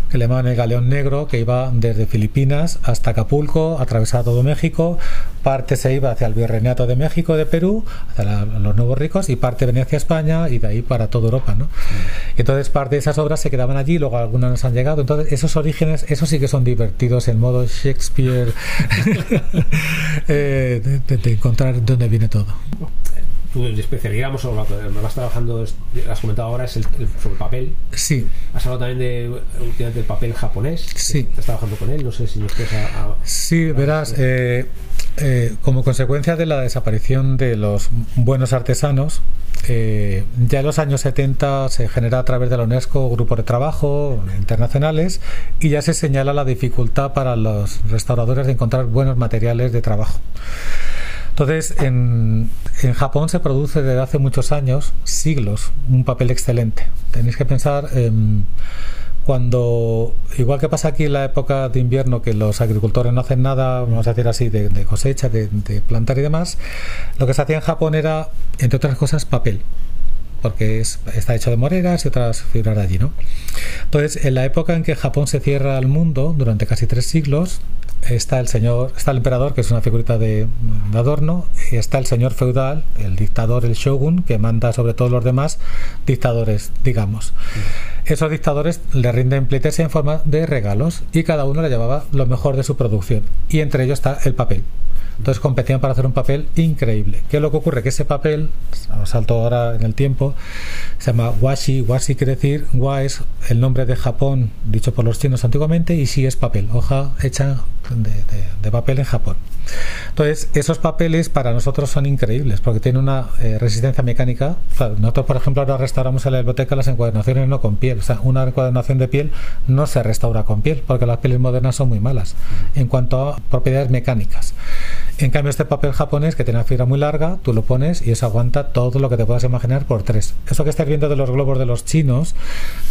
que le llamaban el galeón negro, que iba desde Filipinas hasta Acapulco, atravesaba todo México, parte se iba hacia el Virreinato de México, de Perú, hacia los nuevos ricos, y parte venía hacia España y de ahí para toda Europa. ¿no? Entonces, parte de esas obras se quedaban allí, luego algunas nos han llegado. Entonces, esos orígenes, esos sí que son divertidos en modo Shakespeare, [LAUGHS] eh, de, encontrar dónde viene todo tu especialidad, o lo que vas trabajando, has comentado ahora, es el, sobre el papel. Sí. Has hablado también de últimamente el papel japonés. Sí. Estás trabajando con él, no sé si nos puedes. sí, verás, eh, eh, como consecuencia de la desaparición de los buenos artesanos, eh, ya en los años 70 se genera a través de la UNESCO grupos de trabajo internacionales y ya se señala la dificultad para los restauradores de encontrar buenos materiales de trabajo. Entonces, en, en, Japón se produce desde hace muchos años, siglos, un papel excelente. Tenéis que pensar cuando, igual que pasa aquí en la época de invierno, que los agricultores no hacen nada, vamos a decir así, de, cosecha, de, plantar y demás, lo que se hacía en Japón era, entre otras cosas, papel porque está hecho de moreras y otras fibras de allí, ¿no? Entonces, en la época en que Japón se cierra al mundo, durante casi tres siglos, está el señor, está el emperador, que es una figurita de, adorno, y está el señor feudal, el dictador, el shogun, que manda sobre todos los demás dictadores, digamos. Esos dictadores le rinden pleitesía en forma de regalos y cada uno le llevaba lo mejor de su producción. Y entre ellos está el papel. Entonces competían para hacer un papel increíble. ¿Qué es lo que ocurre? Que ese papel, salto ahora en el tiempo, se llama washi. Washi quiere decir, wa es el nombre de Japón dicho por los chinos antiguamente y shi es papel, hoja hecha de, papel en Japón. Entonces, esos papeles para nosotros son increíbles porque tienen una eh, resistencia mecánica. nosotros, por ejemplo, ahora restauramos en la biblioteca las encuadernaciones no con piel. O sea, una encuadernación de piel no se restaura con piel porque las pieles modernas son muy malas en cuanto a propiedades mecánicas. En cambio, este papel japonés que tiene una fibra muy larga, tú lo pones y eso aguanta todo lo que te puedas imaginar por tres. Eso que estás viendo de los globos de los chinos,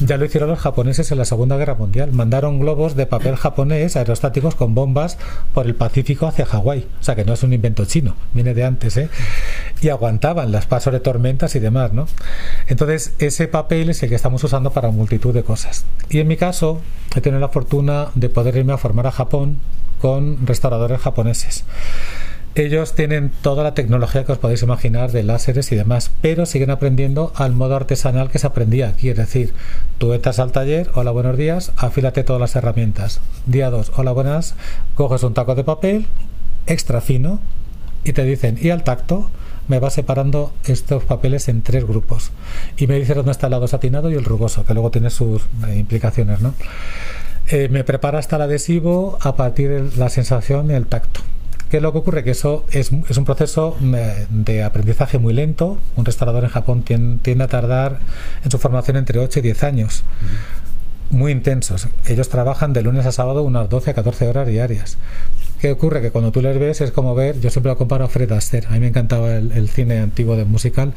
ya lo hicieron los japoneses en la Segunda Guerra Mundial. Mandaron globos de papel japonés aerostáticos con bombas por el Pacífico hacia Hawái. O sea que no es un invento chino, viene de antes, ¿eh? Y aguantaban las pasos de tormentas y demás, ¿no? Entonces, ese papel es el que estamos usando para multitud de cosas. Y en mi caso, he tenido la fortuna de poder irme a formar a Japón con restauradores japoneses. Ellos tienen toda la tecnología que os podéis imaginar de láseres y demás, pero siguen aprendiendo al modo artesanal que se aprendía aquí. Es decir, tú entras al taller, hola, buenos días, afílate todas las herramientas. Día 2, hola, buenas, coges un taco de papel extra fino y te dicen, y al tacto, me va separando estos papeles en tres grupos. Y me dice dónde está el lado satinado y el rugoso, que luego tiene sus eh, implicaciones, ¿no? eh, me prepara hasta el adhesivo a partir de la sensación y el tacto. ¿Qué es lo que ocurre? Que eso es, un proceso de aprendizaje muy lento. Un restaurador en Japón tiende, a tardar en su formación entre 8 y 10 años. Muy intensos. Ellos trabajan de lunes a sábado unas 12 a 14 horas diarias. ¿Qué ocurre? Que cuando tú les ves es como ver, yo siempre lo comparo a Fred Astaire, a mí me encantaba el, cine antiguo de musical,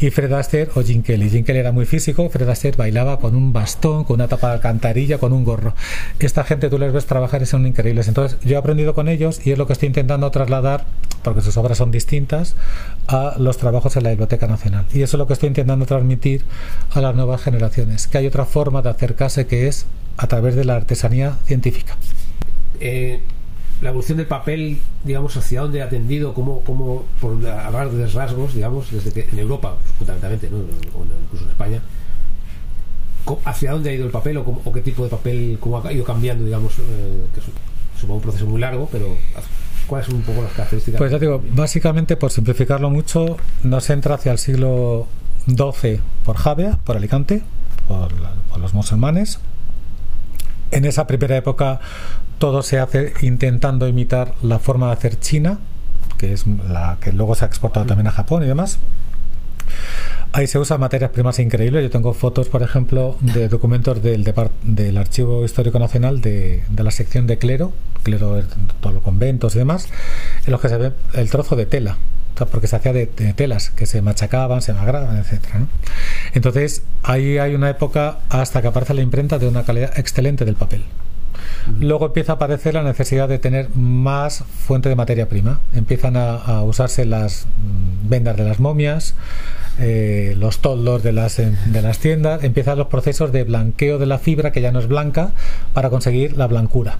y Fred Astaire o Jim Kelly. Jim Kelly era muy físico, Fred Astaire bailaba con un bastón, con una tapa de alcantarilla, con un gorro. Esta gente tú les ves trabajar y son increíbles. Entonces yo he aprendido con ellos y es lo que estoy intentando trasladar, porque sus obras son distintas, a los trabajos en la Biblioteca Nacional. Y eso es lo que estoy intentando transmitir a las nuevas generaciones, que hay otra forma de acercarse que es a través de la artesanía científica. Eh, la evolución del papel, digamos, hacia dónde ha tendido, como, como por hablar de rasgos, digamos, desde que en Europa, fundamentalmente, ¿no? o incluso en España, hacia dónde ha ido el papel o, qué tipo de papel, cómo ha ido cambiando, digamos, eh, que es, un proceso muy largo, pero ¿cuáles son un poco las características? Pues ya digo, básicamente, por simplificarlo mucho, nos entra hacia el siglo XII por Javea, por Alicante, por los musulmanes. En esa primera época todo se hace intentando imitar la forma de hacer China, que es la que luego se ha exportado también a Japón y demás. Ahí se usan materias primas increíbles. Yo tengo fotos, por ejemplo, de documentos del, del Archivo Histórico Nacional de, la sección de clero, clero todos los conventos y demás, en los que se ve el trozo de tela, porque se hacía de, telas que se machacaban, se magraban, etc. Entonces, ahí hay una época hasta que aparece la imprenta de una calidad excelente del papel. Luego empieza a aparecer la necesidad de tener más fuente de materia prima. Empiezan a, usarse las mm, vendas de las momias, eh, los toldos de las, de las tiendas, empiezan los procesos de blanqueo de la fibra, que ya no es blanca, para conseguir la blancura.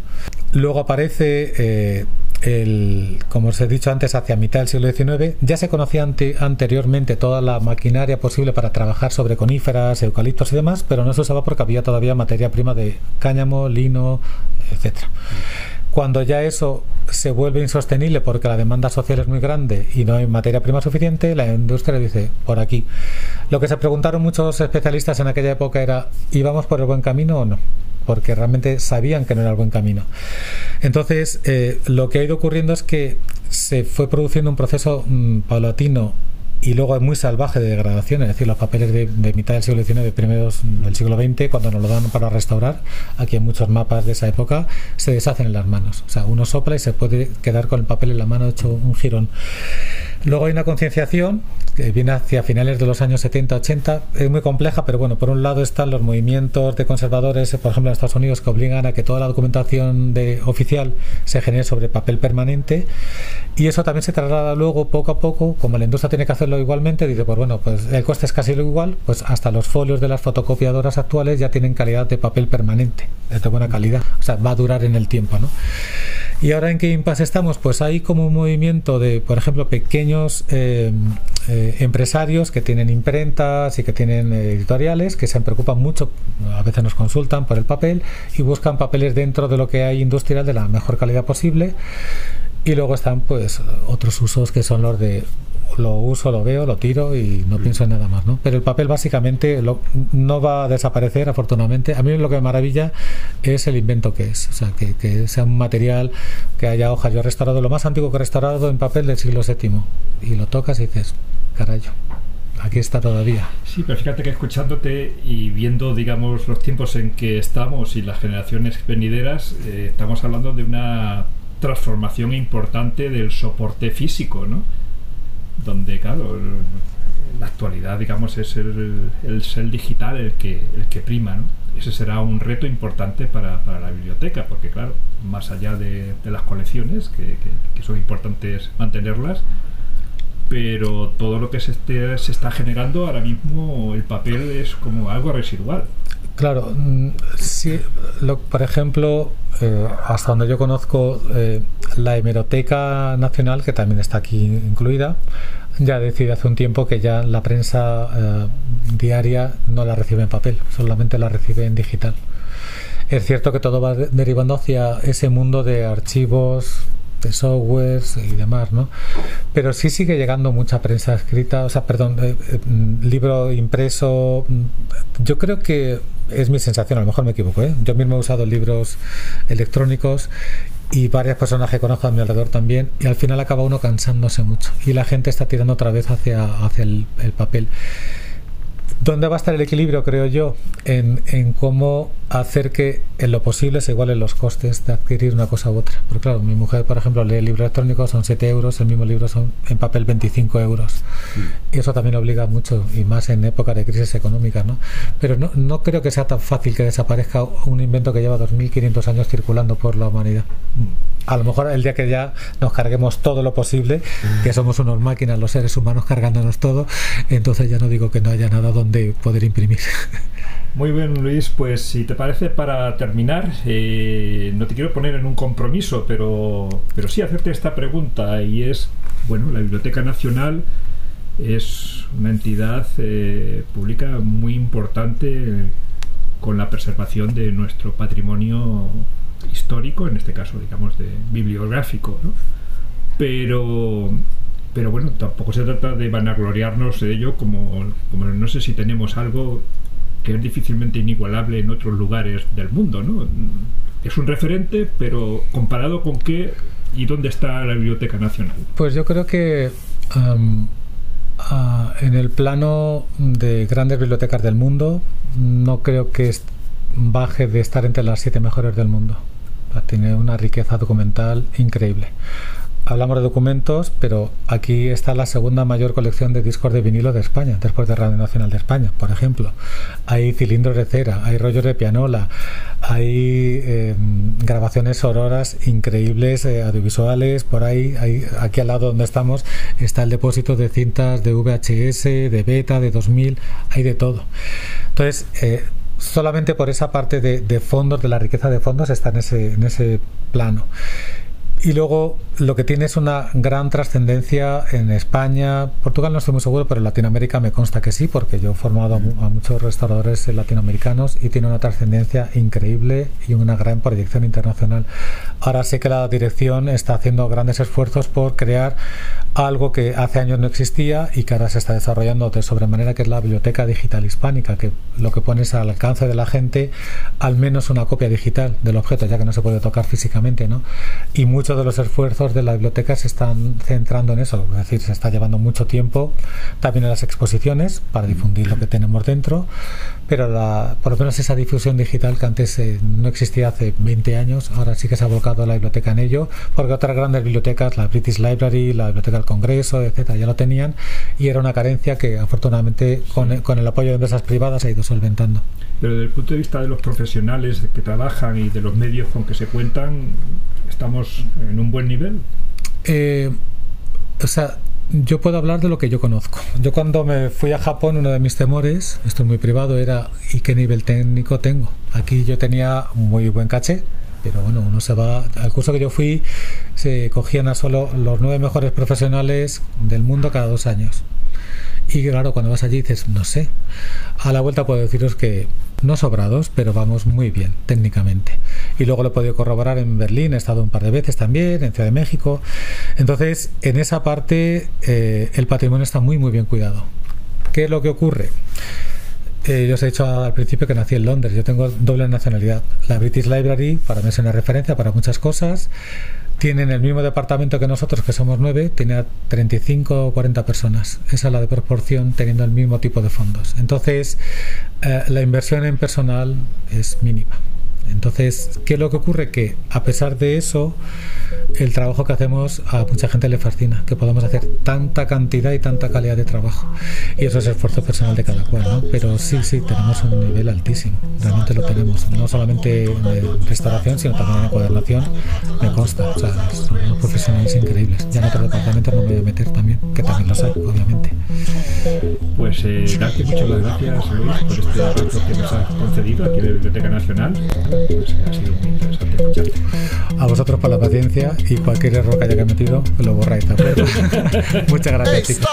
Luego aparece eh, el, como os he dicho antes, hacia mitad del siglo XIX, ya se conocía anteriormente toda la maquinaria posible para trabajar sobre coníferas, eucaliptos y demás, pero no se usaba porque había todavía materia prima de cáñamo, lino, etcétera. Cuando ya eso se vuelve insostenible porque la demanda social es muy grande y no hay materia prima suficiente, la industria dice, por aquí. Lo que se preguntaron muchos especialistas en aquella época era, ¿íbamos por el buen camino o no? Porque realmente sabían que no era el buen camino. Entonces, eh, lo que ha ido ocurriendo es que se fue produciendo un proceso mm, paulatino y luego es muy salvaje de degradación, es decir, los papeles de, mitad del siglo XIX, primeros del siglo XX, cuando nos lo dan para restaurar, aquí hay muchos mapas de esa época, se deshacen en las manos. O sea, uno sopla y se puede quedar con el papel en la mano hecho un jirón. Luego hay una concienciación que viene hacia finales de los años 70-80, es muy compleja, pero bueno, por un lado están los movimientos de conservadores, por ejemplo en Estados Unidos, que obligan a que toda la documentación de, oficial se genere sobre papel permanente, y eso también se traslada luego poco a poco, como la industria tiene que hacerlo igualmente, dice, pues bueno, pues el coste es casi lo igual, pues hasta los folios de las fotocopiadoras actuales ya tienen calidad de papel permanente, es de buena calidad, o sea, va a durar en el tiempo, ¿no? Y ahora en qué impasse estamos, pues hay como un movimiento de, por ejemplo, pequeños eh, eh, empresarios que tienen imprentas y que tienen editoriales que se preocupan mucho, a veces nos consultan por el papel y buscan papeles dentro de lo que hay industrial de la mejor calidad posible. Y luego están pues otros usos que son los de lo uso, lo veo, lo tiro y no mm. pienso en nada más, ¿no? Pero el papel básicamente no va a desaparecer, afortunadamente. A mí lo que me maravilla es el invento que es, o sea, que, sea un material que haya hojas. Yo he restaurado lo más antiguo que he restaurado en papel del siglo VII y lo tocas y dices, carayo aquí está todavía. Sí, pero fíjate que escuchándote y viendo, digamos, los tiempos en que estamos y las generaciones venideras, eh, estamos hablando de una transformación importante del soporte físico, ¿no? donde, claro, la actualidad, digamos, es el, el ser digital el que, el que prima, ¿no? Ese será un reto importante para, para la biblioteca, porque, claro, más allá de, las colecciones, que, que, son importantes mantenerlas, pero todo lo que se, se está generando ahora mismo, el papel es como algo residual. Claro, mm, sí, lo, por ejemplo, eh, hasta donde yo conozco, eh, la Hemeroteca Nacional, que también está aquí incluida, ya decidido hace un tiempo que ya la prensa eh, diaria no la recibe en papel, solamente la recibe en digital. Es cierto que todo va derivando hacia ese mundo de archivos de softwares y demás, ¿no? Pero sí sigue llegando mucha prensa escrita, o sea, perdón, eh, eh, libro impreso. Yo creo que es mi sensación, a lo mejor me equivoco, ¿eh? Yo mismo he usado libros electrónicos y varias personas que conozco a mi alrededor también y al final acaba uno cansándose mucho y la gente está tirando otra vez hacia, hacia el papel. ¿Dónde va a estar el equilibrio, creo yo? En, en, cómo hacer que en lo posible se igualen los costes de adquirir una cosa u otra. Porque claro, mi mujer, por ejemplo, lee libros electrónicos, son 7 euros, el mismo libro son en papel 25 euros. Y eso también obliga mucho, y más en época de crisis económica, ¿no? Pero no, no creo que sea tan fácil que desaparezca un invento que lleva 2.500 años circulando por la humanidad a lo mejor el día que ya nos carguemos todo lo posible, que somos unos máquinas, los seres humanos cargándonos todo, entonces ya no digo que no haya nada donde poder imprimir. Muy bien, Luis. Pues si te parece, para terminar, eh, no te quiero poner en un compromiso, pero, pero sí hacerte esta pregunta y es, bueno, la Biblioteca Nacional es una entidad eh, pública muy importante con la preservación de nuestro patrimonio histórico, en este caso, digamos, de bibliográfico, ¿no? Pero, pero bueno, tampoco se trata de vanagloriarnos de ello como, como no sé si tenemos algo que es difícilmente inigualable en otros lugares del mundo, ¿no? Es un referente, pero comparado con qué y dónde está la Biblioteca Nacional. Pues yo creo que en el plano de grandes bibliotecas del mundo, no creo que baje de estar entre las siete mejores del mundo. Tiene una riqueza documental increíble. Hablamos de documentos, pero aquí está la segunda mayor colección de discos de vinilo de España, después de Radio Nacional de España, por ejemplo. Hay cilindros de cera, hay rollos de pianola, hay em, grabaciones sonoras increíbles, eh, audiovisuales, por ahí, aquí al lado donde estamos está el depósito de cintas de VHS, de beta, de 2000, hay de todo. Entonces, eh, solamente por esa parte de, fondos, de la riqueza de fondos, está en ese, en ese plano. Y luego lo que tiene es una gran trascendencia en España, Portugal no estoy muy seguro, pero en Latinoamérica me consta que sí, porque yo he formado a, muchos restauradores latinoamericanos y tiene una trascendencia increíble y una gran proyección internacional. Ahora sé que la dirección está haciendo grandes esfuerzos por crear algo que hace años no existía y que ahora se está desarrollando de sobremanera, que es la Biblioteca Digital Hispánica, que lo que pone es al alcance de la gente al menos una copia digital del objeto, ya que no se puede tocar físicamente, ¿no? Y muchos de los esfuerzos de la biblioteca se están centrando en eso, es decir, se está llevando mucho tiempo también en las exposiciones para difundir lo que tenemos dentro, pero la, por lo menos esa difusión digital que antes eh, no existía hace 20 años, ahora sí que se ha volcado la biblioteca en ello, porque otras grandes bibliotecas, la British Library, la Biblioteca del Congreso, etcétera, ya lo tenían y era una carencia que afortunadamente con, con el apoyo de empresas privadas se ha ido solventando. Pero desde el punto de vista de los profesionales que trabajan y de los medios con que se cuentan, ¿estamos en un buen nivel? Eh, o sea, yo puedo hablar de lo que yo conozco. Yo cuando me fui a Japón, uno de mis temores, esto es muy privado, era ¿y qué nivel técnico tengo? Aquí yo tenía muy buen caché, pero bueno, uno se va... Al curso que yo fui se cogían a solo los nueve mejores profesionales del mundo cada dos años. Y claro, cuando vas allí dices, no sé. A la vuelta puedo deciros que no sobrados, pero vamos muy bien técnicamente. Y luego lo he podido corroborar en Berlín, he estado un par de veces también, en Ciudad de México. Entonces, en esa parte eh, el patrimonio está muy, muy bien cuidado. ¿Qué es lo que ocurre? Eh, yo os he dicho al principio que nací en Londres, yo tengo doble nacionalidad. La British Library para mí es una referencia para muchas cosas tienen el mismo departamento que nosotros, que somos nueve, tiene 35 o 40 personas. Esa es la de proporción teniendo el mismo tipo de fondos. Entonces, eh, la inversión en personal es mínima. Entonces, ¿qué es lo que ocurre? Que a pesar de eso, el trabajo que hacemos a mucha gente le fascina, que podamos hacer tanta cantidad y tanta calidad de trabajo. Y eso es esfuerzo personal de cada cual, ¿no? Pero sí, sí, tenemos un nivel altísimo, realmente lo tenemos, no solamente en restauración, sino también en encuadernación, me consta, o sea, son unos profesionales increíbles. Ya en otro departamento no me voy a meter también, que también los hay, obviamente. Pues eh, muchas gracias, Luis, por este rato que nos has concedido aquí en la Biblioteca Nacional. Pues, ha sido muy interesante escucharte. A vosotros por la paciencia y cualquier error que haya cometido lo borráis también. [LAUGHS] Muchas gracias, chicos.